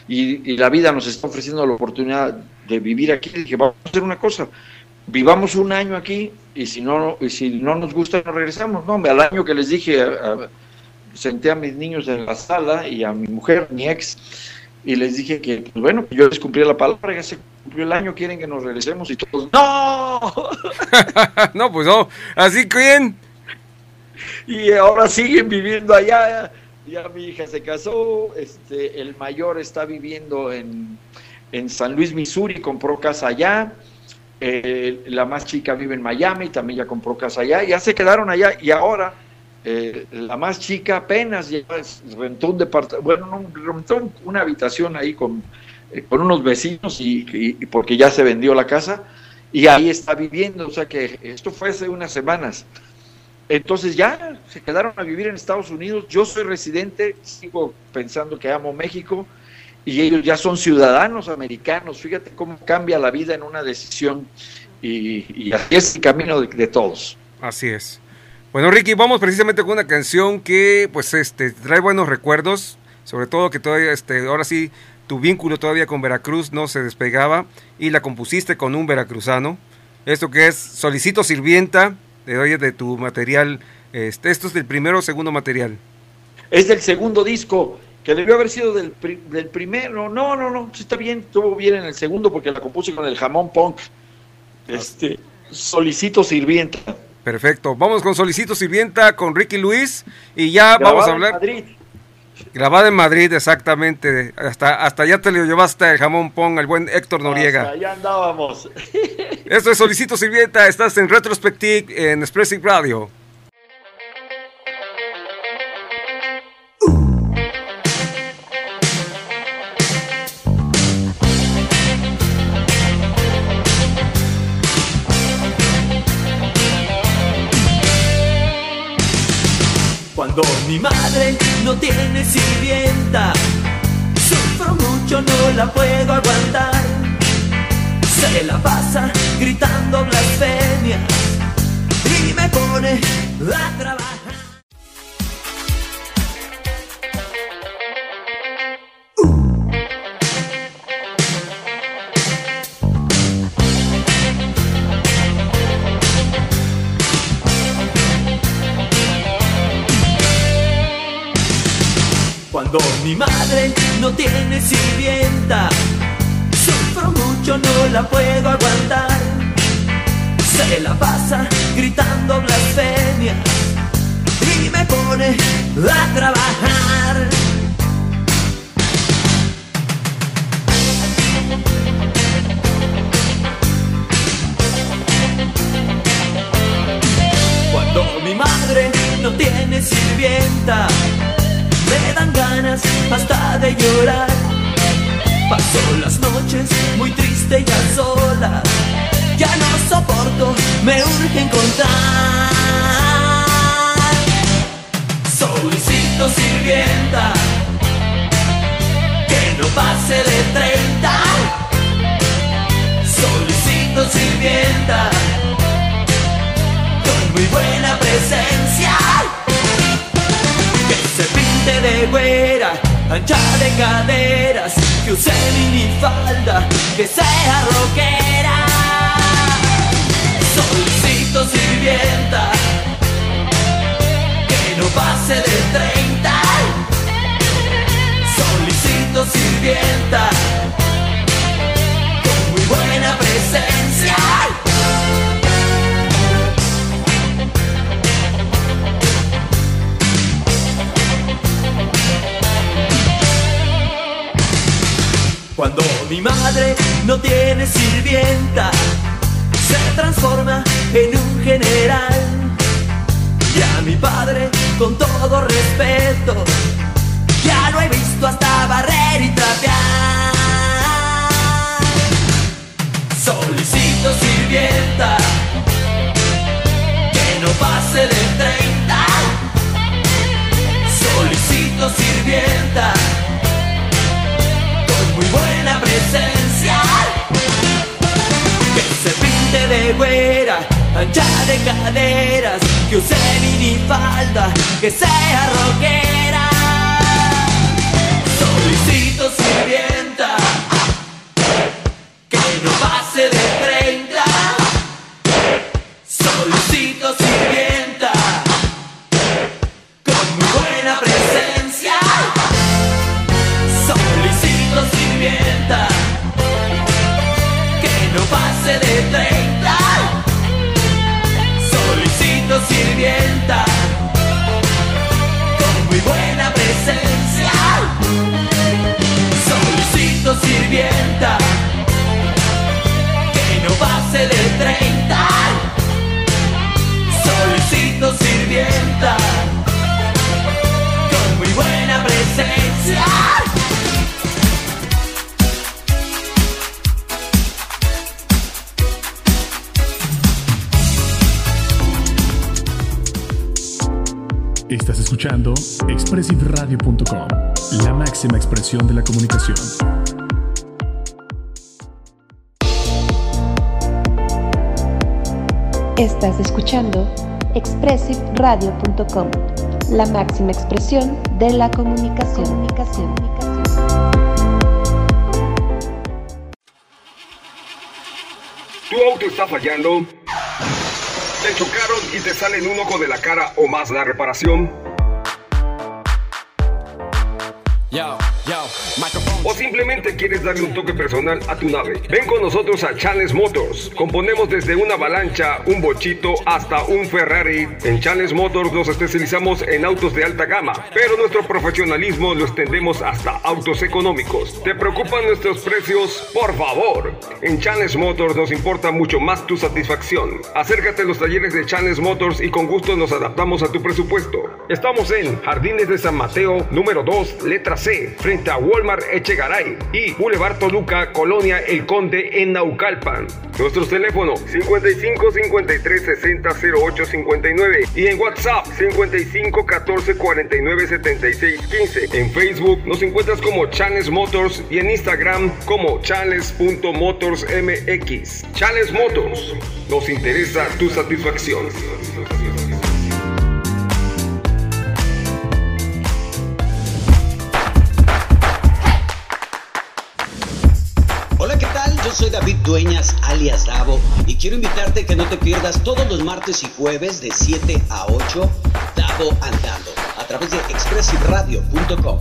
S7: Y, la vida nos está ofreciendo la oportunidad de vivir aquí. Le dije, vamos a hacer una cosa, vivamos un año aquí y si no, y si no nos gusta nos regresamos. No, al año que les dije, senté a mis niños en la sala y a mi mujer, mi ex, y les dije que, pues bueno, yo les cumplí la palabra, ya se cumplió el año, quieren que nos regresemos y todos, ¡no!
S2: no, pues no. Así que bien.
S7: y ahora siguen viviendo allá. Ya mi hija se casó, este, el mayor está viviendo en, en San Luis, Missouri, compró casa allá. eh, la más chica vive en Miami, también ya compró casa allá. Ya se quedaron allá y ahora eh, la más chica apenas rentó un departamento, bueno, no, rentó un- una habitación ahí con, eh, con unos vecinos y, porque ya se vendió la casa y ahí está viviendo. O sea que esto fue hace unas semanas. Entonces ya se quedaron a vivir en Estados Unidos. Yo soy residente, sigo pensando que amo México y ellos ya son ciudadanos americanos. Fíjate cómo cambia la vida en una decisión y, y así es el camino de todos.
S2: Así es. Bueno, Ricky, vamos precisamente con una canción que, pues, este, trae buenos recuerdos. Sobre todo que todavía, este, ahora sí, tu vínculo todavía con Veracruz no se despegaba y la compusiste con un veracruzano. Esto que es Solicito Sirvienta, de, de tu material. Este, esto es del primero o segundo material.
S7: Es del segundo disco, que debió haber sido del primero. No, no, no, sí está bien, estuvo bien en el segundo porque la compuse con el jamón punk. Este, solicito sirvienta.
S2: Perfecto. Vamos con Solicito Sirvienta con Ricky Luis y ya vamos a
S7: Grabado en
S2: hablar.
S7: Madrid.
S2: Grabada en Madrid, exactamente. Hasta, hasta allá te lo llevaste el jamón pong, el buen Héctor Noriega.
S7: Hasta allá andábamos.
S2: Esto es Solicito Sirvienta, estás en Retrospective en Expressive Radio.
S5: Mi madre no tiene sirvienta, sufro mucho, no la puedo aguantar. Se la pasa gritando blasfemia y me pone a trabajar. Cuando mi madre no tiene sirvienta, sufro mucho, no la puedo aguantar. Se la pasa gritando blasfemia y me pone a trabajar. Cuando mi madre no tiene sirvienta, me dan ganas hasta de llorar. Paso las noches muy triste y a solas. Ya no soporto, me urge encontrar. Solicito sirvienta que no pase de 30. Solicito sirvienta con muy buena presencia güera, ancha de caderas, que use minifalda, que sea rockera. Solicito sirvienta, que no pase de 30. Solicito sirvienta, con muy buena presencia. Cuando mi madre no tiene sirvienta, se transforma en un general. Y a mi padre, con todo respeto, ya lo he visto hasta barrer y trapear. Solicito sirvienta, que no pase de 30. Solicito sirvienta buena presencia. Que se pinte de güera, ancha de caderas, que use minifalda, que sea rockera. Solicito sirvienta, que no pase de 30. Solicito sirvienta,
S3: máxima expresión de la comunicación.
S9: Estás escuchando expressiveradio.com, la máxima expresión de la comunicación. comunicación.
S1: ¿Tu auto está fallando? ¿Te chocaron y te salen un ojo de la cara o más la reparación? Yo. O simplemente quieres darle un toque personal a tu nave. Ven con nosotros a Chanes Motors. Componemos desde una avalancha, un bochito hasta un Ferrari. En Chanes Motors nos especializamos en autos de alta gama, pero nuestro profesionalismo lo extendemos hasta autos económicos. ¿Te preocupan nuestros precios? Por favor. En Chanes Motors nos importa mucho más tu satisfacción. Acércate a los talleres de Chanes Motors y con gusto nos adaptamos a tu presupuesto. Estamos en Jardines de San Mateo, número 2, letra C, frente a Walmart Echegaray y Boulevard Toluca, Colonia El Conde en Naucalpan. Nuestros teléfonos 55 53 60 08 59 y en WhatsApp 55 14 49 76 15. En Facebook nos encuentras como Chales Motors y en Instagram como chales.motorsmx. Chales Motors, nos interesa tu satisfacción.
S4: Soy David Dueñas, alias Davo, y quiero invitarte que no te pierdas todos los martes y jueves de 7 a 8, Davo Andando, a través de expressiveradio.com.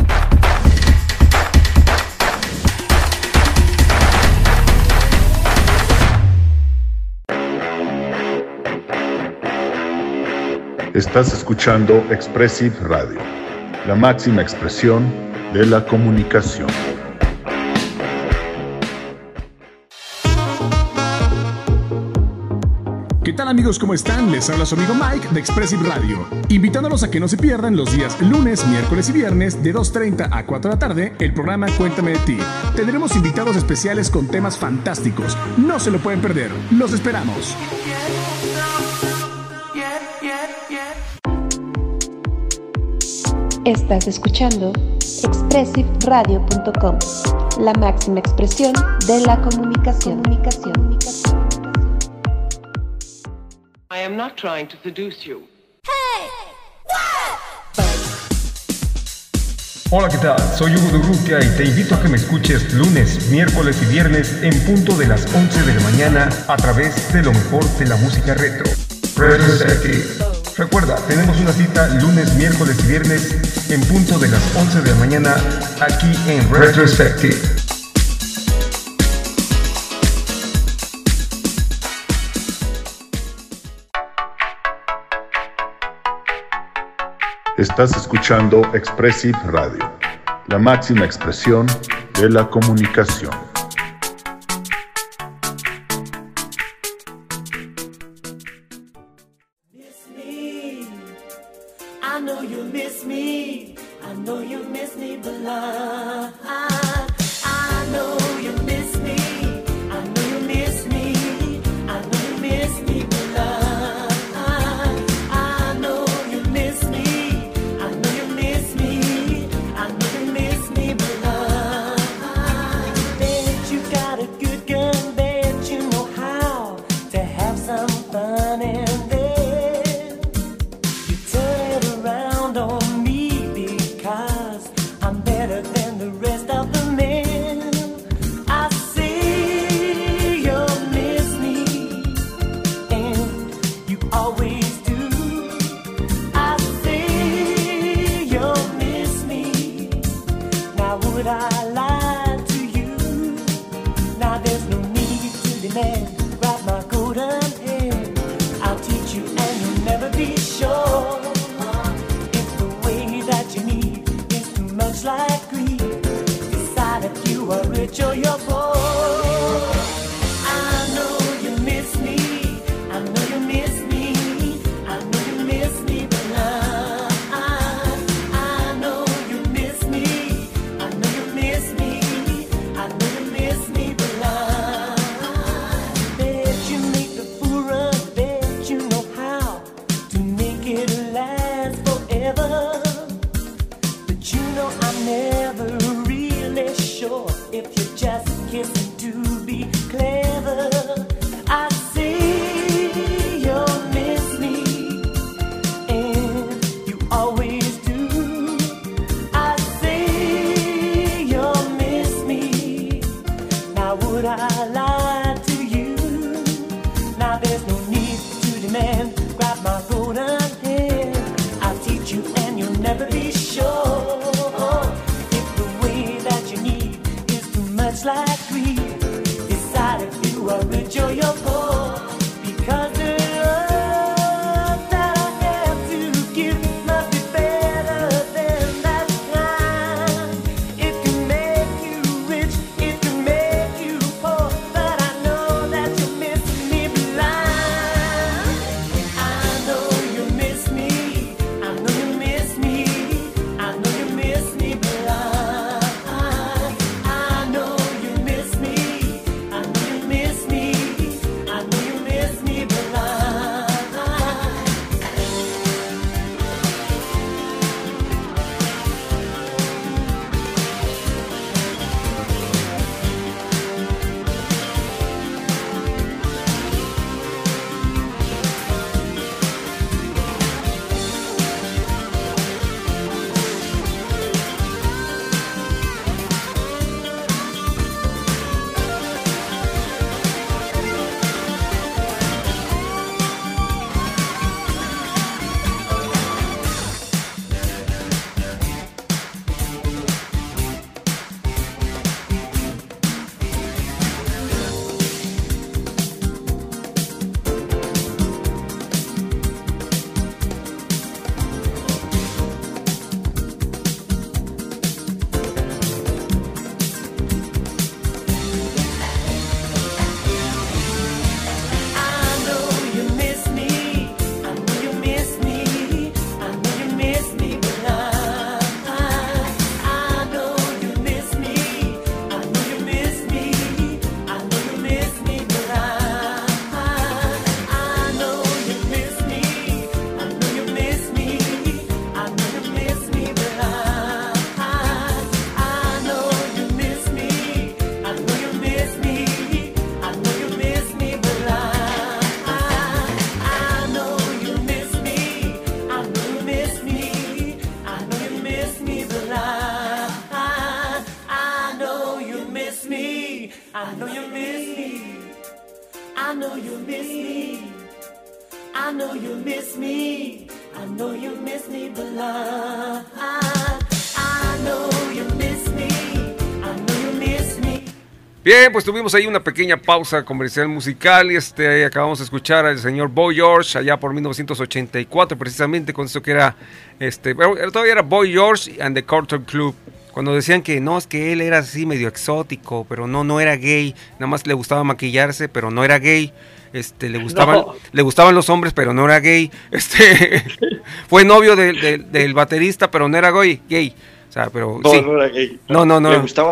S11: Estás escuchando Expressive Radio, la máxima expresión de la comunicación.
S3: ¿Qué tal amigos? ¿Cómo están? Les habla su amigo Mike de Expressive Radio, invitándolos a que no se pierdan los días lunes, miércoles y viernes de 2.30 a 4 de la tarde el programa Cuéntame de ti. Tendremos invitados especiales con temas fantásticos, no se lo pueden perder, los esperamos.
S9: Estás escuchando expressiveradio.com, la máxima expresión de la comunicación. comunicación.
S10: I am not trying to seduce you.
S1: Hola, ¿qué tal? Soy Hugo Durrutia y te invito a que me escuches lunes, miércoles y viernes en punto de las 11 de la mañana a través de lo mejor de la música retro. Retrospective. Recuerda, tenemos una cita lunes, miércoles y viernes en punto de las 11 de la mañana aquí en Retrospective.
S11: Estás escuchando Expressive Radio, la máxima expresión de la comunicación.
S5: your boy.
S2: Bien, pues tuvimos ahí una pequeña pausa comercial musical y este, acabamos de escuchar al señor Boy George allá por 1984, precisamente con eso que era, este, bueno, todavía era Boy George and the Carter Club. Cuando decían que no, es que él era así medio exótico, pero no, no era gay, nada más le gustaba maquillarse, pero no era gay. Este, le gustaban,
S7: No.
S2: le gustaban los hombres, pero no era gay. Este, fue novio del- del- del baterista, pero no era gay, gay. O sea, pero
S7: No,
S2: sí.
S7: no era gay.
S2: No, no, no.
S7: Le gustaba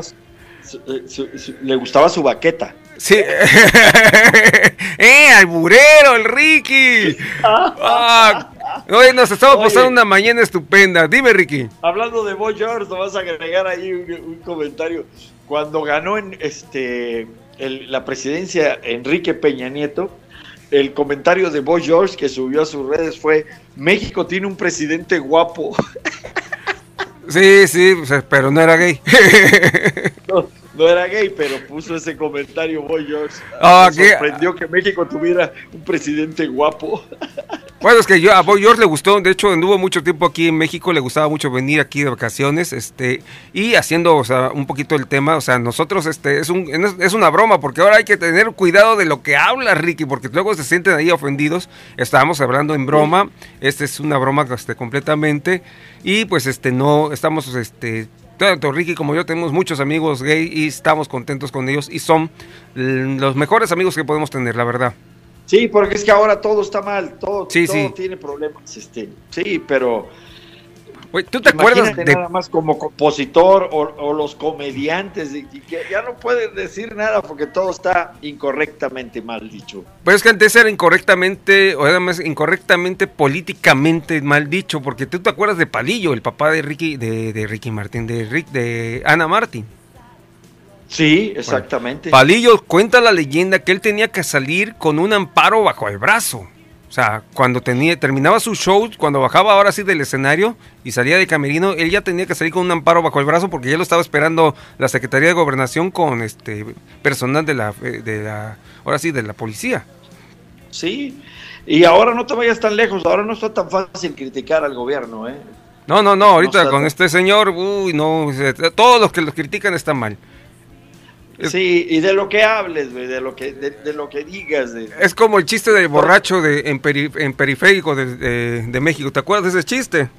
S7: su, su- su- su- le gustaba su baqueta.
S2: Sí. ¡Eh, alburero, el Ricky! Ah, Oye, nos estamos
S7: Oye.
S2: pasando una mañana estupenda. Dime, Ricky.
S7: Hablando de Boy George, te vas a agregar ahí un, un comentario. Cuando ganó en este el- la presidencia Enrique Peña Nieto, el comentario de Boy George que subió a sus redes fue: México tiene un presidente guapo.
S2: Sí, sí, pues, pero no era gay.
S7: No, no era gay, pero puso ese comentario Boy George.
S2: Ah,
S7: Me sorprendió que México tuviera un presidente guapo.
S2: Bueno, es que yo, a Boy George le gustó, de hecho anduvo mucho tiempo aquí en México, le gustaba mucho venir aquí de vacaciones, este, y haciendo, o sea, un poquito el tema, o sea, nosotros, este, es un, es una broma, porque ahora hay que tener cuidado de lo que habla Ricky, porque luego se sienten ahí ofendidos, estábamos hablando en broma, esta es una broma, este, completamente, y pues, este, no, estamos, este, tanto Ricky como yo tenemos muchos amigos gay y estamos contentos con ellos, y son los mejores amigos que podemos tener, la verdad.
S7: Sí, porque es que ahora todo está mal, todo,
S2: Sí,
S7: todo
S2: sí.
S7: tiene problemas. Este, sí, pero
S2: Oye, ¿tú te acuerdas de
S7: nada más como compositor o, o los comediantes y, y que ya no pueden decir nada porque todo está incorrectamente mal dicho.
S2: Pues es que antes era incorrectamente, o además incorrectamente políticamente mal dicho, porque tú te acuerdas de Palillo, el papá de Ricky, de, de Ricky Martin, de Rick, de Ana Martin.
S7: Sí, exactamente.
S2: Palillo cuenta la leyenda que él tenía que salir con un amparo bajo el brazo. O sea, cuando tenía, terminaba su show, cuando bajaba ahora sí del escenario y salía de camerino, él ya tenía que salir con un amparo bajo el brazo porque ya lo estaba esperando la Secretaría de Gobernación con este personal de la, eh, de la ahora sí, de la policía.
S7: Sí, y ahora no te vayas tan lejos, ahora no está tan fácil criticar al gobierno, ¿eh?
S2: No, no, no, ahorita con
S7: tan-
S2: este señor, uy, no, eh, todos los que los critican están mal. Es-
S7: Sí, y de lo que hables, güey, de lo que de, de lo que digas, de-
S2: Es como el chiste del borracho de, en, peri- en periférico de, de- de México, ¿te acuerdas de ese chiste?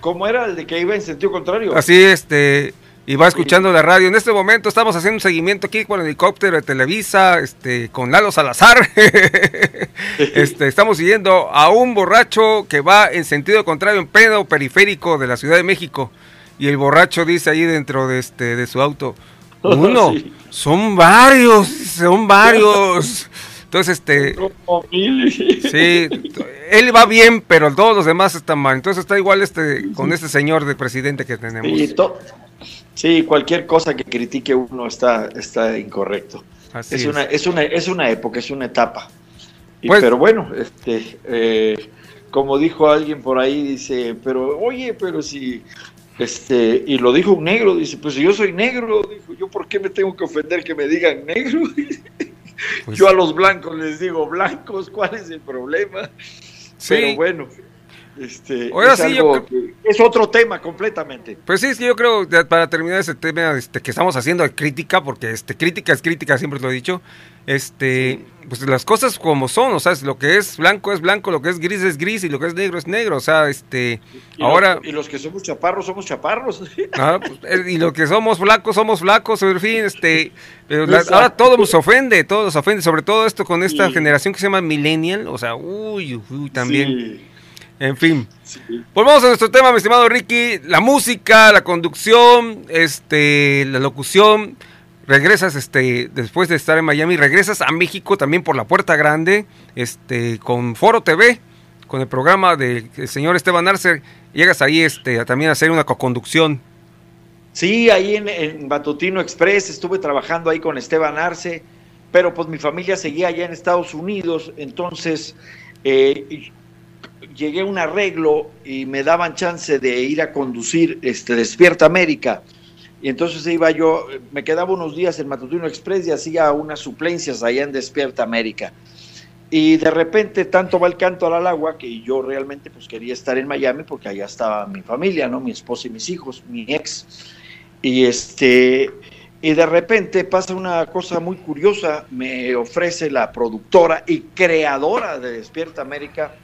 S7: ¿cómo era el de que iba en sentido contrario?
S2: Así, este, y va escuchando la radio. En este momento estamos haciendo un seguimiento aquí con el helicóptero de Televisa, este, con Lalo Salazar. este, estamos siguiendo a un borracho que va en sentido contrario en pleno periférico de la Ciudad de México. Y el borracho dice ahí dentro de este, de su auto, uno,
S7: Sí.
S2: son varios, son varios. Entonces, este. Sí, él va bien, pero todos los demás están mal. Entonces está igual este con este señor de presidente que tenemos.
S7: Sí, sí, cualquier cosa que critique uno está, está incorrecto.
S2: Así
S7: es,
S2: es.
S7: Una, es, una, es una época, es una etapa. Y-
S2: Pues-
S7: pero bueno, este, eh, como dijo alguien por ahí, dice, pero oye, pero si, este, y lo dijo un negro, dice, pues si yo soy negro, dijo, yo por qué me tengo que ofender que me digan negro.
S2: Pues-
S7: yo a los blancos les digo blancos, ¿cuál es el problema?
S2: Sí.
S7: Pero bueno, este,
S2: Ahora
S7: es,
S2: sí, yo
S7: que- es otro tema completamente.
S2: Pues sí, es que yo creo, para terminar ese tema este, que estamos haciendo de crítica, porque este, crítica es crítica, siempre lo he dicho, este, pues las cosas como son, o sea, lo que es blanco es blanco, lo que es gris es gris y lo que es negro es negro, o sea, este,
S7: Y
S2: ahora...
S7: los, y los que somos chaparros somos chaparros.
S2: Ah, pues, eh, y lo que somos flacos, somos flacos, en fin, este, pero la-
S7: Exacto.
S2: ahora todo nos ofende, todo nos ofende, sobre todo esto con esta
S7: Sí.
S2: generación que se llama millennial, o sea, uy, uy, también,
S7: Sí,
S2: en fin.
S7: sí.
S2: Volvamos a nuestro tema, mi estimado Ricky, la música, la conducción, este, la locución, regresas, este, después de estar en Miami, regresas a México también por la Puerta Grande, este, con Foro TV, con el programa del señor Esteban Arce, llegas ahí, este, a también a hacer una coconducción.
S7: Sí, ahí en, en Batutino Express estuve trabajando ahí con Esteban Arce, pero pues mi familia seguía allá en Estados Unidos, entonces eh, llegué a un arreglo y me daban chance de ir a conducir este Despierta América Y entonces iba yo, me quedaba unos días en Matutino Express y hacía unas suplencias allá en Despierta América. Y de repente tanto va el canto al agua que yo realmente pues quería estar en Miami porque allá estaba mi familia, ¿no? Mi esposa y mis hijos, mi ex. Y este y de repente pasa una cosa muy curiosa, me ofrece la productora y creadora de Despierta América,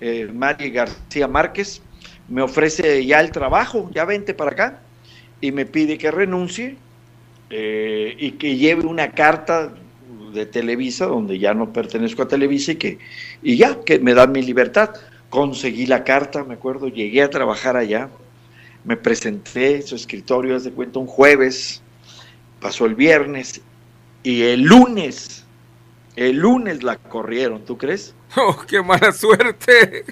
S7: eh, Mari García Márquez, me ofrece ya el trabajo, ya vente para acá, y me pide que renuncie eh, y que lleve una carta de Televisa, donde ya no pertenezco a Televisa y que y ya, que me dan mi libertad. Conseguí la carta, me acuerdo, llegué a trabajar allá, me presenté, su escritorio, haz de cuenta, un jueves, pasó el viernes y el lunes, el lunes la corrieron, ¿tú crees?
S2: ¡Oh, qué mala suerte!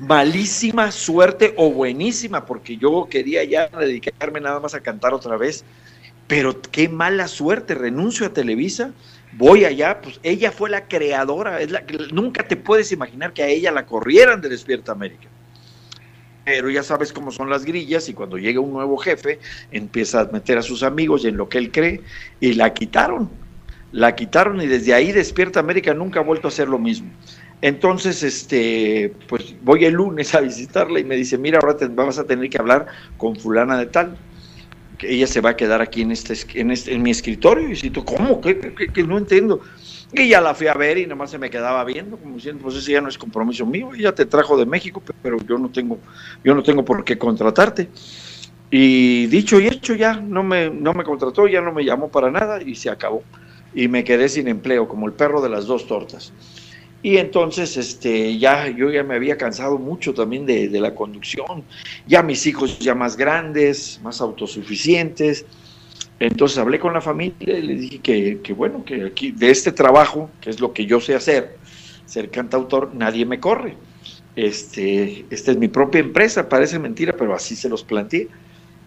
S7: Malísima suerte o buenísima, porque yo quería ya dedicarme nada más a cantar otra vez, pero qué mala suerte, renuncio a Televisa, voy allá, pues ella fue la creadora, es la, nunca te puedes imaginar que a ella la corrieran de Despierta América pero ya sabes cómo son las grillas y cuando llega un nuevo jefe empieza a meter a sus amigos y en lo que él cree y la quitaron, la quitaron y desde ahí Despierta América nunca ha vuelto a hacer lo mismo. Entonces, este, pues voy el lunes a visitarla y me dice, mira, ahora te vas a tener que hablar con fulana de tal, que ella se va a quedar aquí en este, en, este, en mi escritorio. Y si tú, ¿cómo? ¿Qué, qué, qué? No entiendo. Y ya la fui a ver y nomás se me quedaba viendo, como diciendo, pues ese ya no es compromiso mío, ella te trajo de México, pero yo no tengo, yo no tengo por qué contratarte. Y dicho y hecho ya, no me, no me contrató, ya no me llamó para nada y se acabó. Y me quedé sin empleo, como el perro de las dos tortas. Y entonces, este, ya, yo ya me había cansado mucho también de, de la conducción, ya mis hijos ya más grandes, más autosuficientes, entonces hablé con la familia y le dije que, que, bueno, que aquí de este trabajo, que es lo que yo sé hacer, ser cantautor, nadie me corre. Este, esta es mi propia empresa, parece mentira, pero así se los planteé.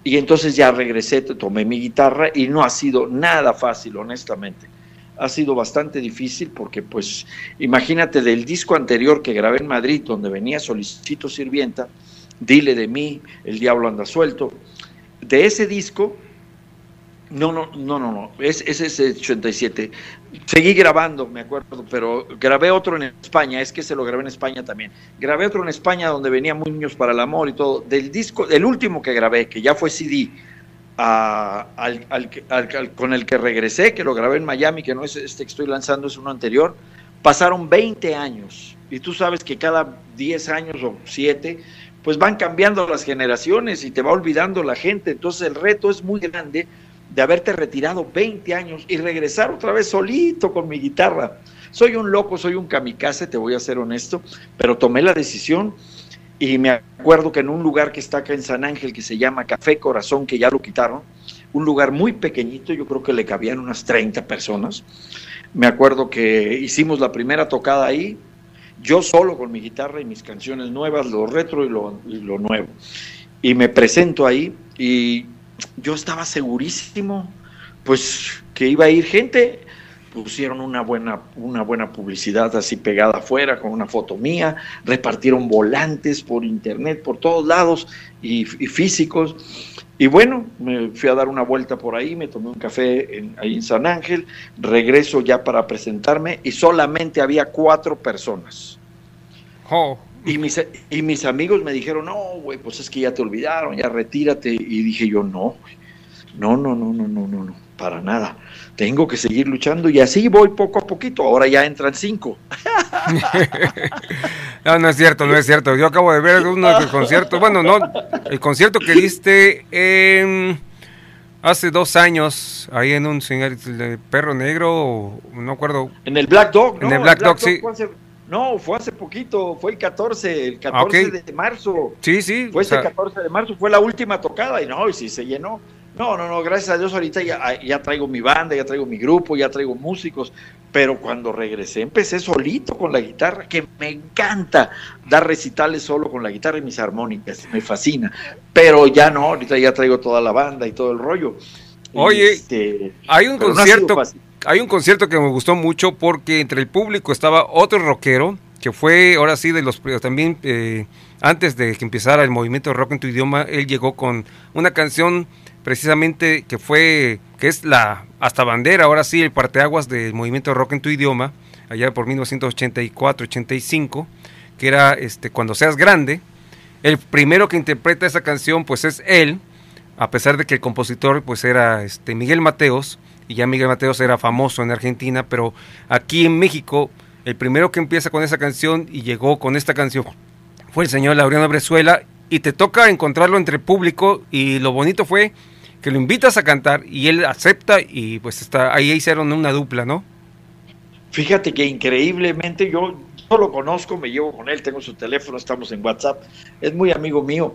S7: Y entonces ya regresé, tomé mi guitarra y no ha sido nada fácil, honestamente. Ha sido bastante difícil porque, pues, imagínate del disco anterior que grabé en Madrid, donde venía Solicito Sirvienta, Dile de mí, El Diablo anda suelto. De ese disco no, no, no, no, no. Es, ese es el 87. Seguí grabando, me acuerdo, pero grabé otro en España, es que se lo grabé en España también. Grabé otro en España donde venía Muy Niños para el Amor y todo. Del disco, el último que grabé, que ya fue CD, con el que regresé, que lo grabé en Miami, que no es este que estoy lanzando, es uno anterior, pasaron 20 años. Y tú sabes que cada 10 años o 7, pues van cambiando las generaciones y te va olvidando la gente. Entonces el reto es muy grande de haberte retirado 20 años y regresar otra vez solito con mi guitarra. Soy un loco, soy un kamikaze, te voy a ser honesto, pero tomé la decisión y me acuerdo que en un lugar que está acá en San Ángel, que se llama Café Corazón, que ya lo quitaron, un lugar muy pequeñito, yo creo que le cabían unas 30 personas. Me acuerdo que hicimos la primera tocada ahí, yo solo con mi guitarra y mis canciones nuevas, lo retro y lo, y lo nuevo. Y me presento ahí y yo estaba segurísimo, pues que iba a ir gente, pusieron una buena, una buena publicidad así pegada afuera con una foto mía, repartieron volantes por internet, por todos lados y, y físicos. Y bueno, me fui a dar una vuelta por ahí, me tomé un café en, ahí en San Ángel, regreso ya para presentarme y solamente había cuatro personas.
S2: Oh.
S7: Y mis, y mis amigos me dijeron, no, güey, pues es que ya te olvidaron, ya retírate. Y dije yo, no, no, no, no, no, no, no. no para nada. Tengo que seguir luchando y así voy poco a poquito. Ahora ya entran cinco.
S2: no, no es cierto, no es cierto. Yo acabo de ver uno de tus conciertos. Bueno, no, el concierto que diste en hace dos años, ahí en un señor de perro negro, no acuerdo.
S7: En el Black Dog, ¿no?
S2: En el Black, Dog, sí.
S7: fue hace- no, fue hace poquito, fue el 14, el 14
S2: Ok.
S7: de marzo.
S2: Sí, sí.
S7: Fue
S2: o
S7: ese
S2: sea,
S7: 14 de marzo, fue la última tocada y no, y si se llenó. No, no, no, gracias a Dios ahorita ya, ya traigo mi banda, ya traigo mi grupo, ya traigo músicos, pero cuando regresé empecé solito con la guitarra, que me encanta dar recitales solo con la guitarra y mis armónicas, me fascina, pero ya no, ahorita ya traigo toda la banda y todo el rollo.
S2: Oye,
S7: Este,
S2: hay un
S7: no ha
S2: concierto, hay un concierto que me gustó mucho porque entre el público estaba otro rockero que fue ahora sí de los también eh, antes de que empezara el movimiento rock en tu idioma, él llegó con una canción precisamente que fue, que es la hasta bandera, ahora sí, el parteaguas del movimiento rock en tu idioma, allá por 1984-85, que era este Cuando seas grande. El primero que interpreta esa canción pues es él, a pesar de que el compositor pues era este Miguel Mateos, y ya Miguel Mateos era famoso en Argentina, pero aquí en México el primero que empieza con esa canción y llegó con esta canción fue el señor Laureano Brezuela y te toca encontrarlo entre público y lo bonito fue que lo invitas a cantar y él acepta y pues está ahí hicieron una dupla, ¿no?
S7: Fíjate que increíblemente yo, yo lo conozco, me llevo con él, tengo su teléfono, estamos en WhatsApp, es muy amigo mío,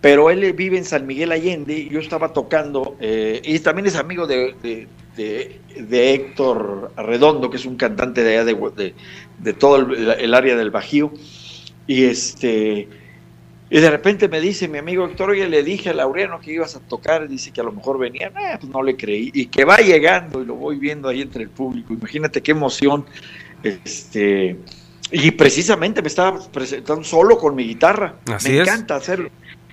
S7: pero él vive en San Miguel Allende, yo estaba tocando, eh, y también es amigo de, de, de- Héctor Redondo, que es un cantante de allá de, todo el área del Bajío, y este... Y de repente me dice mi amigo Héctor, oye, le dije a Laureano que ibas a tocar, dice que a lo mejor venía, Eh, pues no le creí, y que va llegando y lo voy viendo ahí entre el público, imagínate qué emoción, este, y precisamente me estaba presentando solo con mi guitarra,
S2: Así
S7: me
S2: es.
S7: encanta hacerlo,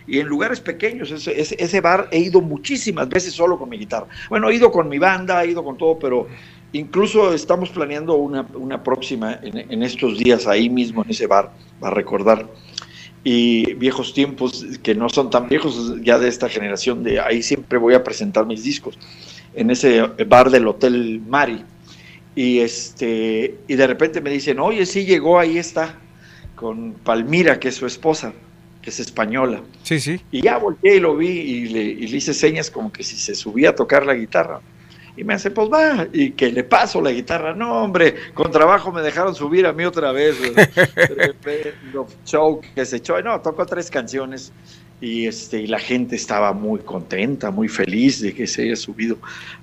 S7: y en lugares pequeños, ese, ese, ese bar he ido muchísimas veces solo con mi guitarra, bueno, he ido con mi banda, he ido con todo, pero incluso estamos planeando una, una próxima en, en estos días ahí mismo en ese bar, a recordar y viejos tiempos que no son tan viejos ya de esta generación de ahí siempre voy a presentar mis discos en ese bar del hotel Mari y este y de repente me dicen oye sí llegó ahí está con Palmira que es su esposa que es española
S2: Sí, sí.
S7: y ya volteé y lo vi y le, y le hice señas como que si se subía a tocar la guitarra. Y me hace, pues va, y que le paso la guitarra. No, hombre, con trabajo me dejaron subir a mí otra vez. Tremendo show que se echó. No, tocó tres canciones y, este, y la gente estaba muy contenta, muy feliz de que se haya subido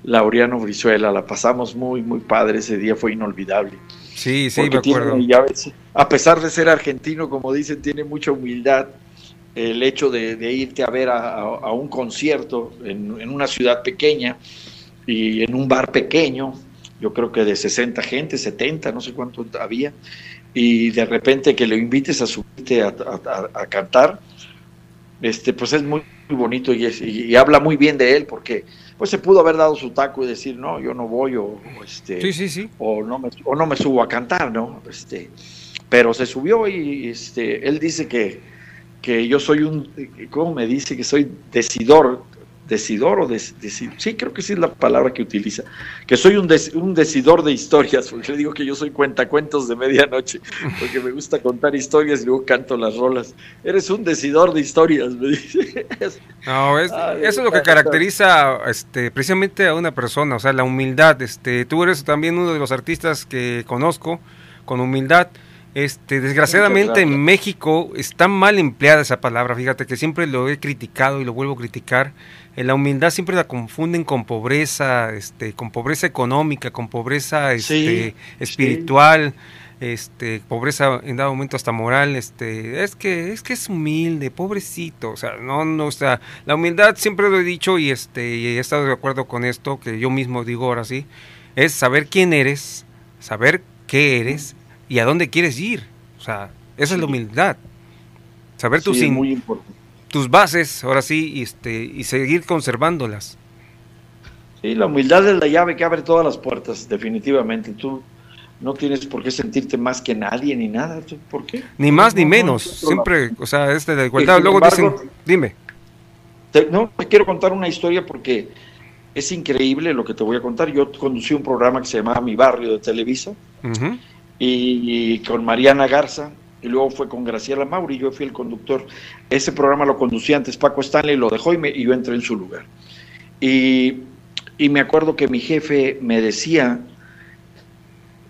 S7: Laureano Brizuela. La pasamos muy, muy padre. Ese día fue inolvidable.
S2: Sí, sí, me
S7: tiene,
S2: acuerdo.
S7: ya ves, a pesar de ser argentino, como dicen, tiene mucha humildad el hecho de, de irte a ver a, a- a un concierto en, en una ciudad pequeña y en un bar pequeño, yo creo que de 60 gente, 70, no sé cuánto había, y de repente que lo invites a subirte a, a- a- a cantar, este, pues es muy, muy bonito y, es- y- y habla muy bien de él porque pues se pudo haber dado su taco y decir, no, yo no voy o, o, este,
S2: Sí, sí, sí.
S7: o no me, o no me subo a cantar, ¿no? Este, pero se subió y este, él dice que, que yo soy un, ¿cómo me dice? Que soy decidor, decidor o des- deci- sí, creo que sí es la palabra que utiliza, que soy un, des- un decidor de historias, porque le digo que yo soy cuentacuentos de medianoche, porque me gusta contar historias y luego canto las rolas. Eres un decidor de historias, me dice.
S2: No, es- eso es lo que caracteriza este, precisamente a una persona, o sea, la humildad. Este, tú eres también uno de los artistas que conozco con humildad. Este, desgraciadamente en México está mal empleada esa palabra, fíjate que siempre lo he criticado y lo vuelvo a criticar. Eh, la humildad siempre la confunden con pobreza, este, con pobreza económica, con pobreza este, espiritual, este, pobreza en dado momento hasta moral, este, es que es que es humilde, pobrecito, o sea, no, no, o sea, la humildad siempre lo he dicho y este, y he estado de acuerdo con esto que yo mismo digo ahora sí, es saber quién eres, saber qué eres y a dónde quieres ir, o sea, esa es la humildad, saber tus
S7: Sí, muy
S2: tus bases, ahora sí, y este, y seguir conservándolas.
S7: Sí, la humildad es la llave que abre todas las puertas, definitivamente. Tú no tienes por qué sentirte más que nadie ni nada. ¿Tú ¿Por qué?
S2: Ni más ni
S7: No, no,
S2: menos,
S7: no, no.
S2: siempre, o sea, es de la igualdad. Luego
S7: embargo-
S2: dicen, dime.
S7: Te- no, te quiero contar una historia porque es increíble lo que te voy a contar. Yo conducí un programa que se llamaba Mi Barrio de Televisa
S2: Ujú.
S7: Y con Mariana Garza y luego fue con Graciela Mauri, yo fui el conductor. Ese programa lo conducía antes Paco Stanley, lo dejó y, me- y yo entré en su lugar. Y, y me acuerdo que mi jefe me decía,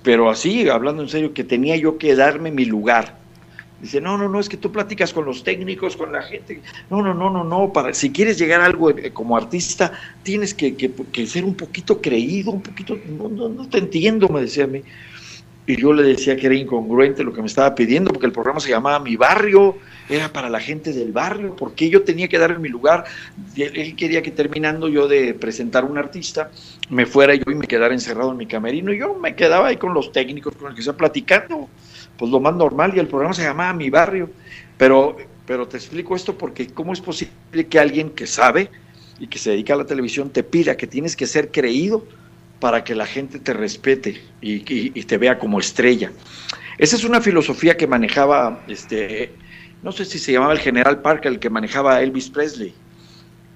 S7: pero así, hablando en serio, que tenía yo que darme mi lugar. Dice, no, no, no, es que tú platicas con los técnicos, con la gente. No, no, no, no, no. Para, si quieres llegar a algo eh, como artista, tienes que, que- ser un poquito creído, un poquito. No, no, no te entiendo, me decía a mí. Y yo le decía que era incongruente lo que me estaba pidiendo, porque el programa se llamaba Mi Barrio, era para la gente del barrio, porque yo tenía que dar en mi lugar. Él, quería que terminando yo de presentar un artista, me fuera yo y me quedara encerrado en mi camerino. Y yo me quedaba ahí con los técnicos, con el que sea platicando, pues lo más normal. Y el programa se llamaba Mi Barrio. Pero, pero te explico esto porque, ¿cómo es posible que alguien que sabe y que se dedica a la televisión te pida que tienes que ser creído para que la gente te respete y, te vea como estrella. Esa es una filosofía que manejaba, este, no sé si se llamaba el general Parker, el que manejaba Elvis Presley,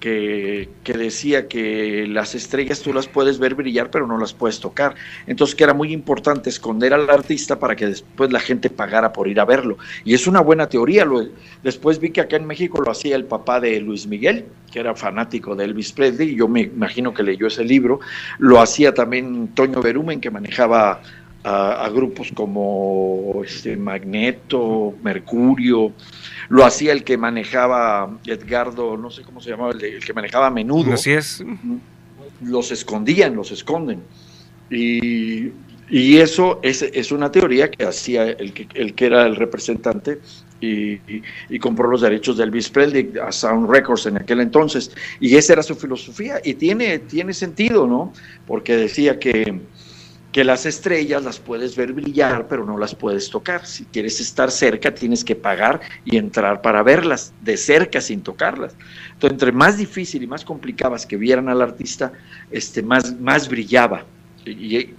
S7: que, decía que las estrellas tú las puedes ver brillar, pero no las puedes tocar. Entonces que era muy importante esconder al artista para que después la gente pagara por ir a verlo. Y es una buena teoría. Después vi que acá en México lo hacía el papá de Luis Miguel, que era fanático de Elvis Presley, y yo me imagino que leyó ese libro. Lo hacía también Toño Berumen, que manejaba a, a grupos como este, Magneto, Mercurio, lo hacía el que manejaba Edgardo, no sé cómo se llamaba, el, de- el que manejaba a menudo.
S2: Así es.
S7: Los escondían, los esconden. Y, y eso es, es una teoría que hacía el que, el que era el representante y, y- y compró los derechos de Elvis Presley a Sound Records en aquel entonces. Y esa era su filosofía y tiene, tiene sentido, ¿no? Porque decía que, que las estrellas las puedes ver brillar, pero no las puedes tocar. Si quieres estar cerca, tienes que pagar y entrar para verlas de cerca sin tocarlas. Entonces, entre más difícil y más complicabas que vieran al artista, este, más, más brillaba. Y-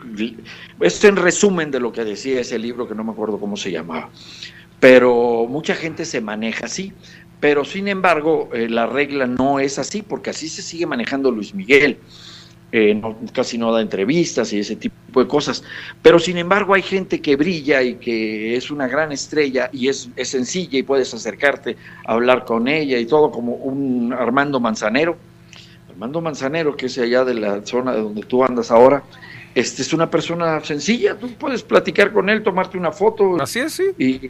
S7: esto en resumen de lo que decía ese libro que no me acuerdo cómo se llamaba. Pero mucha gente se maneja así. Pero sin embargo, eh, la regla no es así, porque así se sigue manejando Luis Miguel. Eh, no- casi no da entrevistas y ese tipo de cosas. Pero sin embargo hay gente que brilla y que es una gran estrella y es, es sencilla y puedes acercarte a hablar con ella y todo como un Armando Manzanero. Armando Manzanero, que es allá de la zona de donde tú andas ahora, este es una persona sencilla, tú puedes platicar con él, tomarte una foto.
S2: Así es, sí.
S7: Y,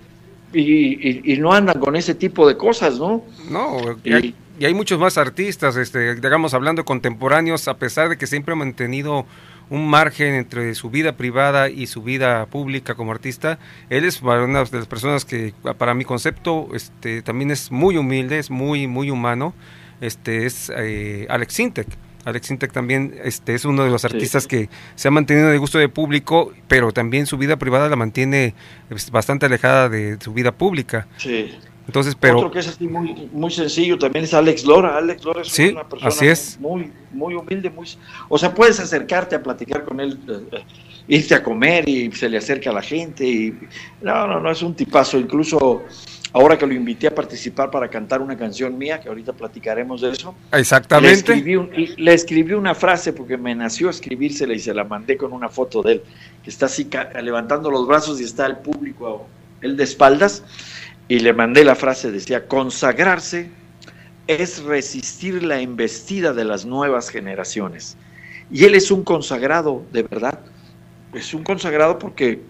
S7: y, y- y no andan con ese tipo de cosas, ¿no?
S2: No, y
S7: Y-
S2: hay, muchos más artistas, este, digamos, hablando contemporáneos, a pesar de que siempre ha mantenido un margen entre su vida privada y su vida pública como artista. Él es una de las personas que, para mi concepto, este, también es muy humilde, es muy, muy humano. Este es eh, Alex Sintek. Alex Sintek también este, es uno de los artistas que se ha mantenido de gusto de público, pero también su vida privada la mantiene pues, bastante alejada de su vida pública.
S7: Sí.
S2: Entonces, pero
S7: Otro que es así muy, muy sencillo también es Alex Lora. Alex Lora es
S2: Sí,
S7: una persona
S2: así es.
S7: muy, muy humilde, muy, o sea, puedes acercarte a platicar con él, eh, eh, irte a comer y se le acerca a la gente. Y, no, no, no, es un tipazo. Incluso ahora que lo invité a participar para cantar una canción mía, que ahorita platicaremos de eso. Le
S2: exactamente.
S7: escribí, un- le escribí una frase porque me nació escribírsela y se la mandé con una foto de él, que está así levantando los brazos y está el público, él de espaldas, y le mandé la frase, decía, consagrarse es resistir la embestida de las nuevas generaciones. Y él es un consagrado, de verdad. Es un consagrado porque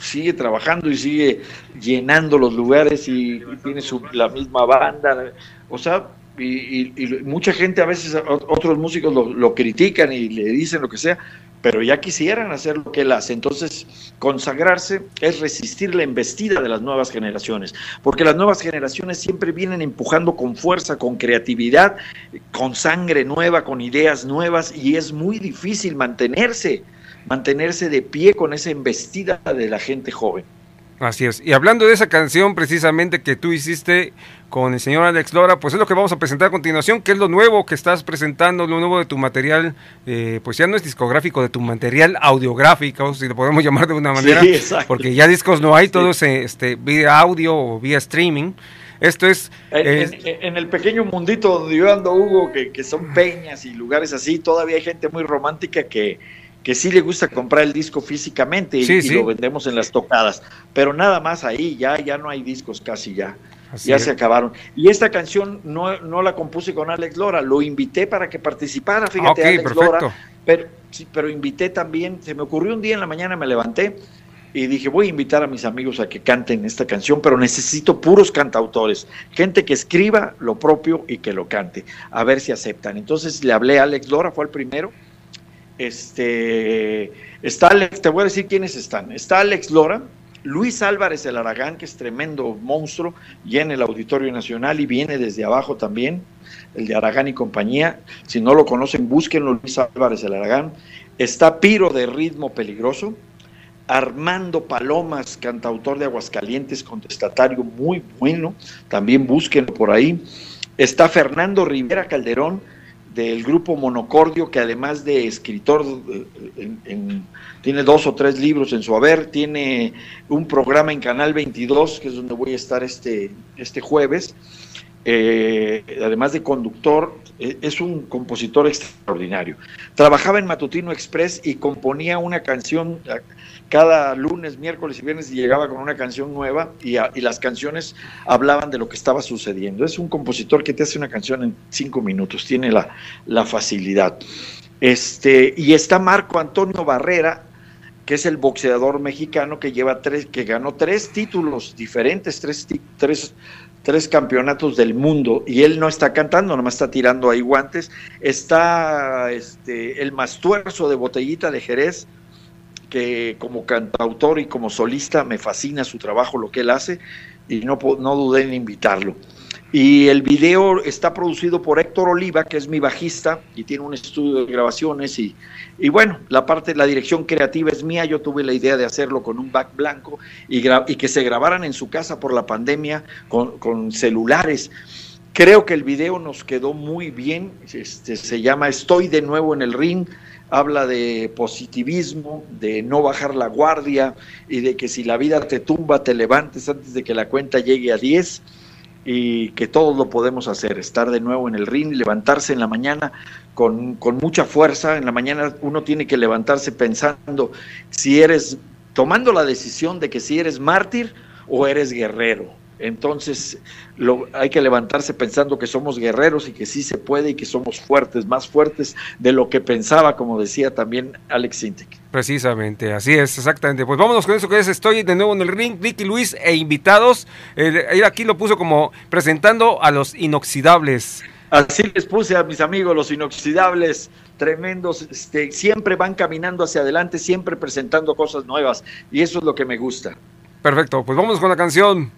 S7: sigue trabajando y sigue llenando los lugares y, tiene su, la misma banda. O sea, y, mucha gente a veces, otros músicos lo critican y le dicen lo que sea, pero ya quisieran hacer lo que él hace. Entonces, consagrarse es resistir la embestida de las nuevas generaciones, porque las nuevas generaciones siempre vienen empujando con fuerza, con creatividad, con sangre nueva, con ideas nuevas, y es muy difícil mantenerse, mantenerse de pie con esa embestida de la gente joven.
S2: Así es. Y hablando de esa canción precisamente que tú hiciste con el señor Alex Lora, pues es lo que vamos a presentar a continuación, que es lo nuevo que estás presentando, lo nuevo de tu material, eh, pues ya no es discográfico, de tu material audiográfico, si lo podemos llamar de una manera,
S7: Sí,
S2: porque ya discos no hay,
S7: Sí.
S2: todo es eh, este, vía audio o vía streaming. Esto es...
S7: En,
S2: es-
S7: en- en el pequeño mundito donde yo ando, Hugo, que, que son peñas y lugares así, todavía hay gente muy romántica que, que sí le gusta comprar el disco físicamente y,
S2: Sí,
S7: y
S2: sí.
S7: lo vendemos en las tocadas. Pero nada más ahí, ya, ya no hay discos casi ya.
S2: Así
S7: ya
S2: es.
S7: se acabaron. Y esta canción no, no la compuse con Alex Lora, lo invité para que participara, fíjate,
S2: ok,
S7: Alex
S2: perfecto.
S7: Lora. Pero, sí, pero invité también, se me ocurrió un día en la mañana, me levanté y dije, voy a invitar a mis amigos a que canten esta canción, pero necesito puros cantautores, gente que escriba lo propio y que lo cante, a ver si aceptan. Entonces le hablé a Alex Lora, fue el primero. Este, está Alex, te voy a decir quiénes están. Está Alex Lora, Luis Álvarez el Aragán, que es tremendo monstruo, y en el Auditorio Nacional y viene desde abajo también, el de Aragán y compañía. Si no lo conocen, búsquenlo, Luis Álvarez el Aragán. Está Piro de Ritmo Peligroso, Armando Palomas, cantautor de Aguascalientes, contestatario muy bueno, también búsquenlo por ahí. Está Fernando Rivera Calderón, del grupo Monocordio, que además de escritor, eh, en- en- tiene dos o tres libros en su haber, tiene un programa en Canal 22, que es donde voy a estar este, este jueves. Eh, además de conductor, es un compositor extraordinario. Trabajaba en Matutino Express y componía una canción eh, cada lunes, miércoles y viernes y llegaba con una canción nueva y, y las canciones hablaban de lo que estaba sucediendo. Es un compositor que te hace una canción en cinco minutos, tiene la, la facilidad. Este, y está Marco Antonio Barrera, que es el boxeador mexicano que lleva tres, que ganó tres títulos diferentes, tres, tres, tres campeonatos del mundo, y él no está cantando, nomás está tirando ahí guantes. Está este, el Mastuerzo de Botellita de Jerez, que como cantautor y como solista me fascina su trabajo, lo que él hace, y no, no dudé en invitarlo. Y el video está producido por Héctor Oliva, que es mi bajista y tiene un estudio de grabaciones. Y, y bueno, la parte, la dirección creativa es mía. Yo tuve la idea de hacerlo con un back blanco y que se grabaran en su casa por la pandemia con, con celulares. Creo que el video nos quedó muy bien. Este, se llama Estoy de nuevo en el ring. Habla de positivismo, de no bajar la guardia y de que si la vida te tumba, te levantes antes de que la cuenta llegue a 10 y que todos lo podemos hacer, estar de nuevo en el ring, levantarse en la mañana con, con mucha fuerza. En la mañana uno tiene que levantarse pensando si eres, tomando la decisión de que si eres mártir o eres guerrero. Entonces lo, hay que levantarse pensando que somos guerreros y que sí se puede y que somos fuertes, más fuertes de lo que pensaba, como decía también Alex Sintek.
S2: Precisamente, así es, exactamente. Pues vámonos con eso que es Estoy de nuevo en el ring, Ricky Luis e invitados. Eh, aquí lo puso como presentando a los inoxidables.
S7: Así les puse a mis amigos los inoxidables, tremendos, este, siempre van caminando hacia adelante, siempre presentando cosas nuevas y eso es lo que me gusta.
S2: Perfecto, pues vámonos con la canción.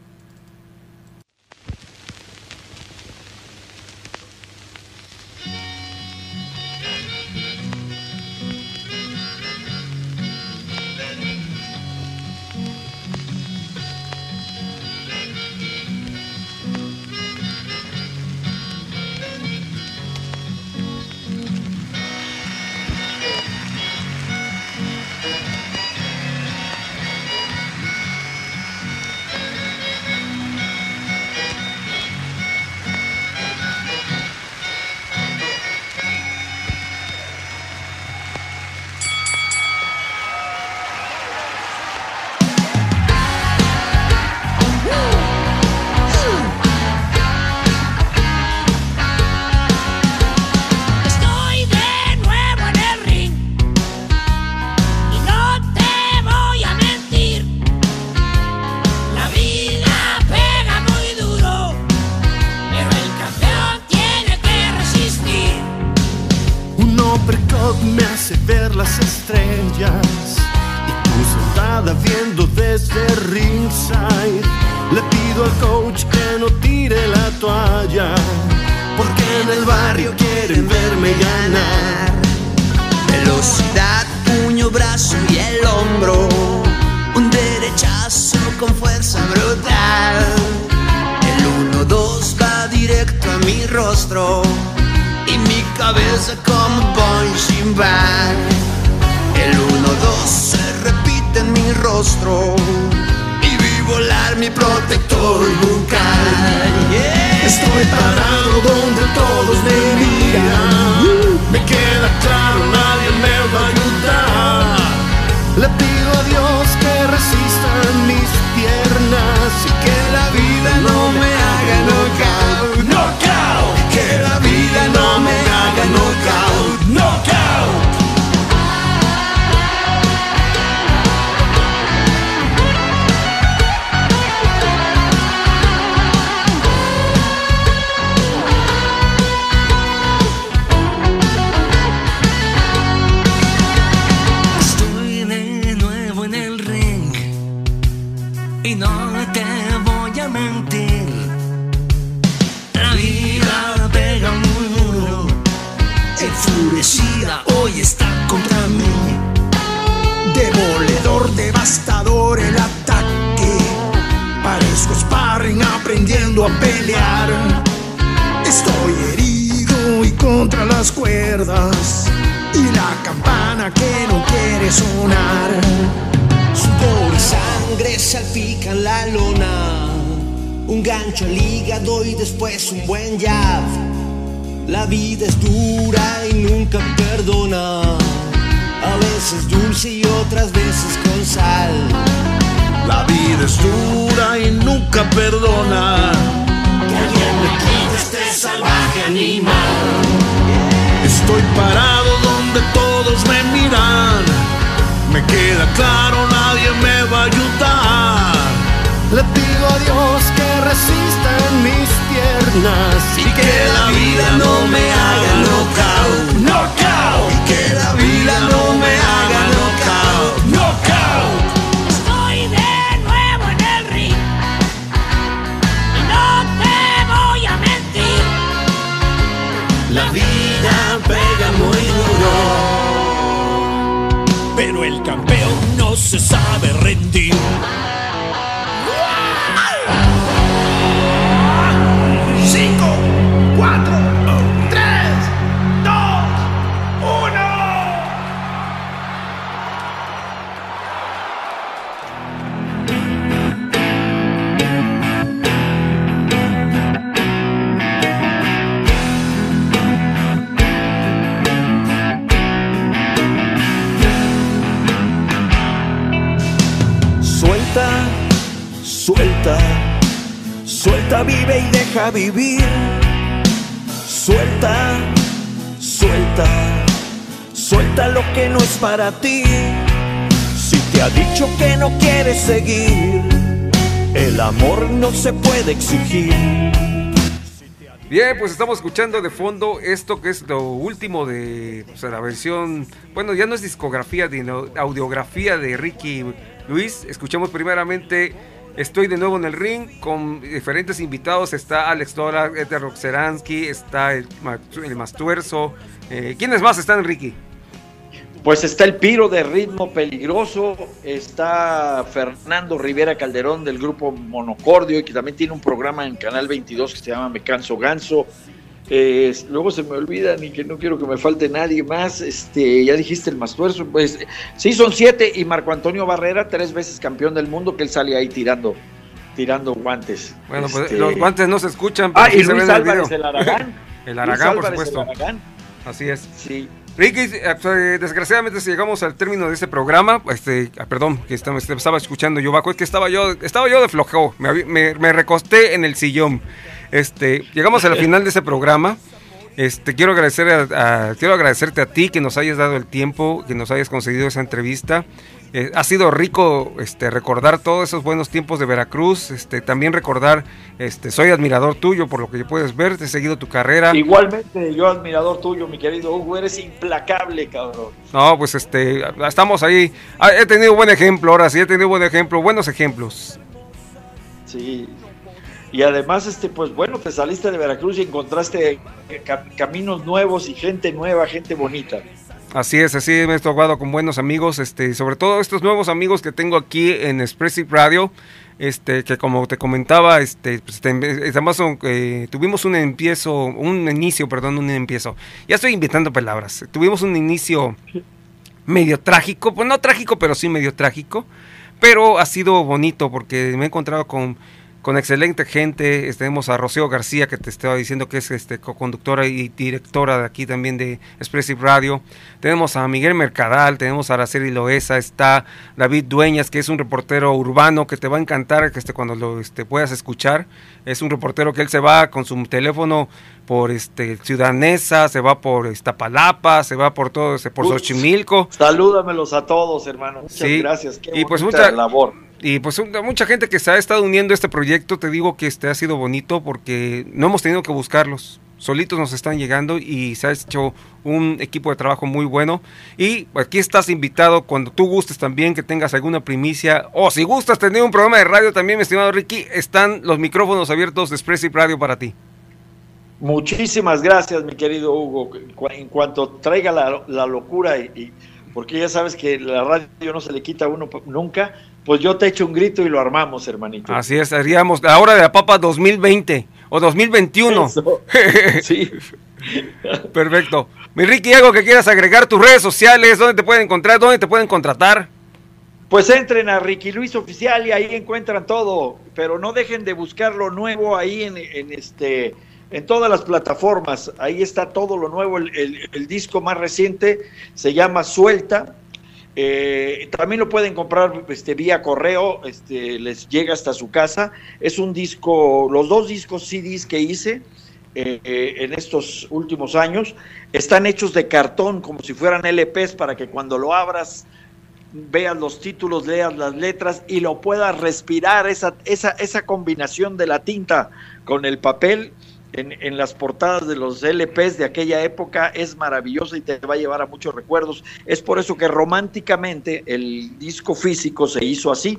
S12: Rostro. Y mi cabeza como punching bag. El 1-2 se repite en mi rostro. Y vi volar mi protector bucal.
S5: Estoy parado donde todos me miran. Me queda claro, nadie me va a ayudar. Le pido a Dios que resistan mis piernas y que la
S13: pelear. Estoy herido y contra la las cuerdas y la campana que no quiere sonar.
S5: Sudor y sangre salpican la lona. Un gancho al hígado y después un buen jab. La vida es dura y nunca perdona. A veces dulce y otras veces con sal.
S14: La vida es dura y nunca perdona.
S5: Que alguien me quite este salvaje animal.
S14: Estoy parado donde todos me miran. Me queda claro, nadie me va a ayudar.
S13: Le pido a Dios que resista en mis piernas
S14: y que la vida no me haga knockout.
S13: Knockout.
S14: Y
S5: deja vivir. Suelta, suelta, suelta lo que no es para ti. Si te ha dicho que no quieres seguir, el amor no se puede exigir.
S2: Bien, pues estamos escuchando de fondo esto que es lo último de o la versión, bueno, ya no es discografía, sino audiografía de Ricky Luis. Escuchamos primeramente Estoy de nuevo en el ring con diferentes invitados. Está Alex Dora, Edgar Roxeransky, está el, el Mastuerzo. Eh, ¿Quiénes más están, Ricky?
S7: Pues está el Piro de Ritmo Peligroso, está Fernando Rivera Calderón del grupo Monocordio, que también tiene un programa en Canal 22 que se llama Me Canso Ganso. Eh, luego se me olvidan y que no quiero que me falte nadie más. Este, ya dijiste el Mastuerzo, pues sí son siete y Marco Antonio Barrera, tres veces campeón del mundo, que él sale ahí tirando, tirando guantes.
S2: Bueno, pues
S7: Este,
S2: los guantes no se escuchan, pero
S7: Ah, y
S2: se
S7: Luis
S2: el
S7: Álvarez,
S2: video.
S7: el Aragán.
S2: El Aragán, por
S7: el
S2: supuesto.
S7: Aragán.
S2: Así es.
S7: Sí.
S2: Ricky, eh, pues, desgraciadamente si llegamos al término de este programa, este, ah, perdón, que estaba, estaba escuchando yo bajo, es que estaba yo, estaba yo de flojo, me, me- me recosté en el sillón. Este, llegamos al final de ese programa. Este, quiero agradecer a, a- quiero agradecerte a ti que nos hayas dado el tiempo, que nos hayas concedido esa entrevista. Eh, ha sido rico este, recordar todos esos buenos tiempos de Veracruz, este, también recordar, este, soy admirador tuyo por lo que puedes ver, te he seguido tu carrera.
S7: Igualmente, yo admirador tuyo, mi querido Hugo, eres implacable, cabrón.
S2: No, pues este, estamos ahí. Ah, he tenido buen ejemplo, ahora sí, he tenido buen ejemplo, buenos ejemplos.
S7: Sí. Y además, este, pues bueno, te saliste de Veracruz y encontraste ca- caminos nuevos y gente nueva, gente bonita.
S2: Así es, así me he tocado con buenos amigos, este, sobre todo estos nuevos amigos que tengo aquí en Expressive Radio, este, que como te comentaba, este, pues, te- estamos, eh, tuvimos un empiezo, un inicio, perdón, un empiezo. Ya estoy inventando palabras. Tuvimos un inicio medio trágico, pues no trágico, pero sí medio trágico, pero ha sido bonito porque me he encontrado con, con excelente gente. Este, Tenemos a Rocío García, que te estaba diciendo que es este, co-conductora y directora de aquí también de Expressive Radio. Tenemos a Miguel Mercadal, tenemos a Araceli Loesa, está David Dueñas, que es un reportero urbano que te va a encantar que este, cuando lo este, puedas escuchar. Es un reportero que él se va con su teléfono por este Ciudadanesa, se va por Iztapalapa, se va por todo, por
S7: Uy,
S2: Xochimilco.
S7: Salúdamelos a todos, hermano. Muchas
S2: Sí,
S7: gracias. Qué
S2: y pues mucha
S7: labor.
S2: Y pues mucha gente que se ha estado uniendo a este proyecto, te digo que este ha sido bonito porque no hemos tenido que buscarlos. Solitos nos están llegando y se ha hecho un equipo de trabajo muy bueno. Y aquí estás invitado cuando tú gustes también, que tengas alguna primicia. O si gustas tener un programa de radio también, mi estimado Ricky, están los micrófonos abiertos de Expressive Radio para ti.
S7: Muchísimas gracias, mi querido Hugo. En cuanto traiga la, la locura, y, porque ya sabes que la radio no se le quita a uno nunca, pues yo te echo un grito y lo armamos, hermanito.
S2: Así es, haríamos la hora de la papa 2020 o 2021.
S7: Eso. Sí.
S2: Perfecto. Mi Ricky, algo que quieras agregar, tus redes sociales, dónde te pueden encontrar, dónde te pueden contratar.
S7: Pues entren a Ricky Luis Oficial y ahí encuentran todo, pero no dejen de buscar lo nuevo ahí en, en este en todas las plataformas. Ahí está todo lo nuevo. El, el- el disco más reciente se llama Suelta. Eh, también lo pueden comprar este, vía correo, este, les llega hasta su casa. Es un disco, los dos discos CDs que hice eh, en estos últimos años están hechos de cartón, como si fueran LPs, para que cuando lo abras veas los títulos, leas las letras y lo puedas respirar, esa, esa, esa combinación de la tinta con el papel en, en las portadas de los LPs de aquella época es maravillosa y te va a llevar a muchos recuerdos. Es por eso que románticamente el disco físico se hizo así,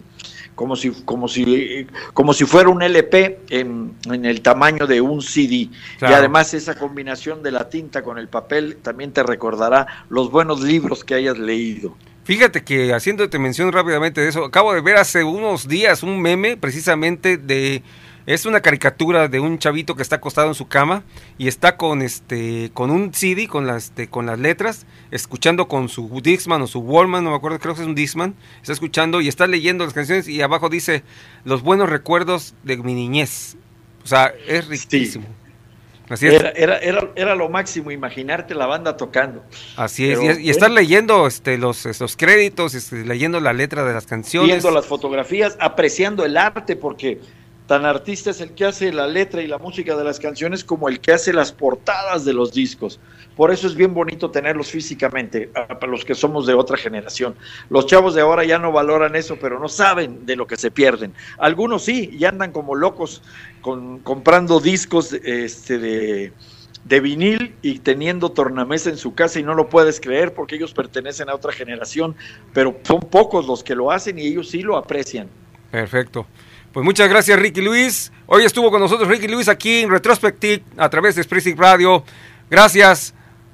S7: como si, como si, como si fuera un LP en, en el tamaño de un CD.
S2: Claro.
S7: Y además esa combinación de la tinta con el papel también te recordará los buenos libros que hayas leído.
S2: Fíjate que haciéndote mención rápidamente de eso, acabo de ver hace unos días un meme precisamente de es una caricatura de un chavito que está acostado en su cama y está con este con un CD con las este, con las letras, escuchando con su Dixman o su Wallman, no me acuerdo, creo que es un Dixman, está escuchando y está leyendo las canciones y abajo dice los buenos recuerdos de mi niñez. O sea, es riquísimo. Así es.
S7: Era, era, era, era lo máximo imaginarte la banda tocando.
S2: Así es,
S7: Pero,
S2: y, y estar leyendo este, los, los créditos, este, leyendo la letra de las canciones.
S7: viendo las fotografías, apreciando el arte, porque tan artista es el que hace la letra y la música de las canciones como el que hace las portadas de los discos. Por eso es bien bonito tenerlos físicamente, a- para los que somos de otra generación. Los chavos de ahora ya no valoran eso, pero no saben de lo que se pierden. Algunos sí, y andan como locos con, comprando discos este, de, de vinil y teniendo tornamesa en su casa y no lo puedes creer porque ellos pertenecen a otra generación, pero son pocos los que lo hacen y ellos sí lo aprecian.
S2: Perfecto. Pues muchas gracias Ricky Luis. Hoy estuvo con nosotros Ricky Luis aquí en Retrospective a través de Expressive Radio. Gracias.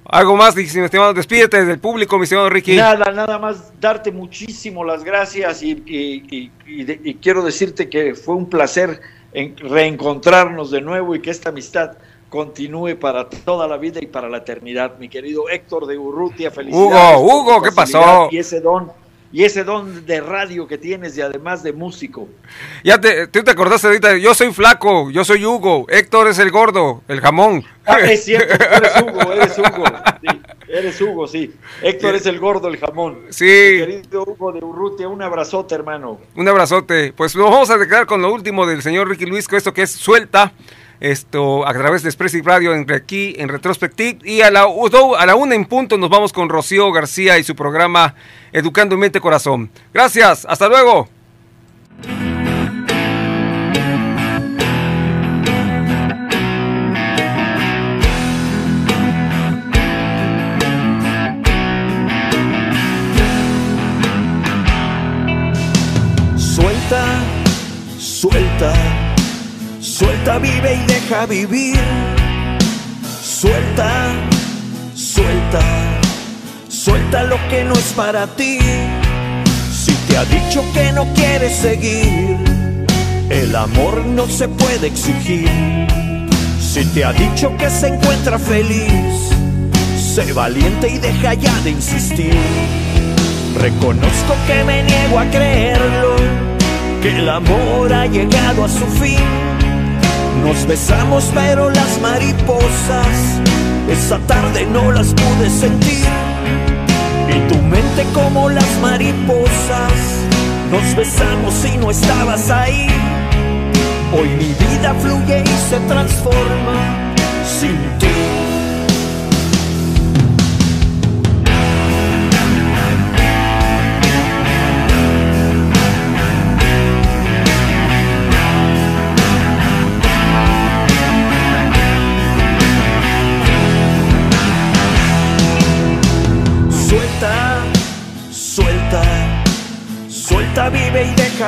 S2: Algo más, mi estimado, despídete del público, mi estimado Ricky.
S7: Nada, nada más darte muchísimo las gracias y, y- y- y de- y quiero decirte que fue un placer en- reencontrarnos de nuevo y que esta amistad continúe para toda la vida y para la eternidad. Mi querido Héctor de Urrutia, felicidades.
S2: Hugo, Hugo, ¿qué pasó?
S7: Y ese don, y ese don de radio que tienes y además de músico.
S2: Ya te, tú te acordaste ahorita, yo soy flaco, yo soy Hugo, Héctor es el gordo, el jamón.
S7: Ah, es cierto, tú eres Hugo, eres Hugo. Sí, eres Hugo, sí. Héctor es el gordo, el jamón.
S2: Sí.
S7: Mi querido Hugo de Urrutia, un abrazote, hermano.
S2: Un abrazote. Pues nos vamos a quedar con lo último del señor Ricky Luis, con esto que es Suelta, esto a través de Expressive Radio en, aquí en Retrospective. Y a la, a la una en punto nos vamos con Rocío García y su programa Educando Mente Corazón. Gracias, hasta luego.
S5: Suelta, suelta, vive y deja vivir. Suelta, suelta, suelta lo que no es para ti. Si te ha dicho que no quieres seguir, el amor no se puede exigir. Si te ha dicho que se encuentra feliz, sé valiente y deja ya de insistir. Reconozco que me niego a creerlo, que el amor ha llegado a su fin. Nos besamos pero las mariposas, esa tarde no las pude sentir. Y tu mente como las mariposas, nos besamos y no estabas ahí. Hoy mi vida fluye y se transforma sin ti.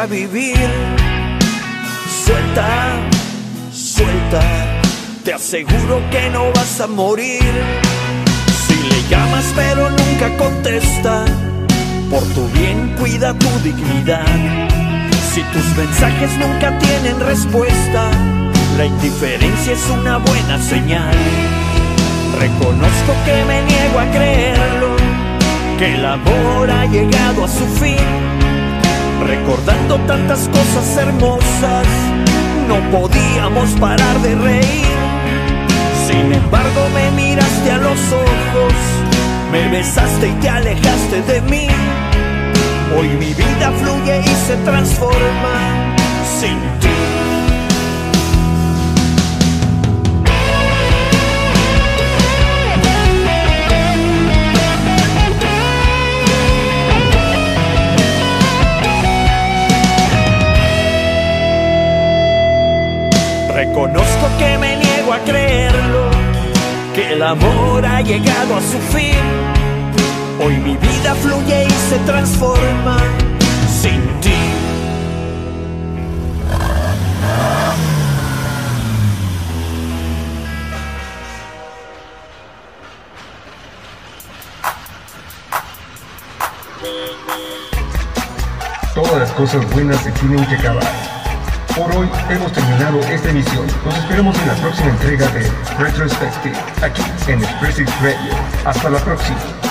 S5: Vivir. Suelta, suelta, te aseguro que no vas a morir. Si le llamas pero nunca contesta, por tu bien cuida tu dignidad. Si tus mensajes nunca tienen respuesta, la indiferencia es una buena señal.
S7: Reconozco que me niego a creerlo, que el amor ha llegado a su fin. Recordando tantas cosas hermosas, no podíamos parar de reír. Sin embargo me miraste a los ojos, me besaste y te alejaste de mí. Hoy mi vida fluye y se transforma sin Reconozco que me niego a creerlo, que el amor ha llegado a su fin. Hoy mi vida fluye y se transforma sin ti.
S1: Todas las cosas buenas se tienen que acabar. Por hoy hemos terminado esta emisión. Nos esperamos en la próxima entrega de Retrospective, aquí en Expressive Radio. Hasta la próxima.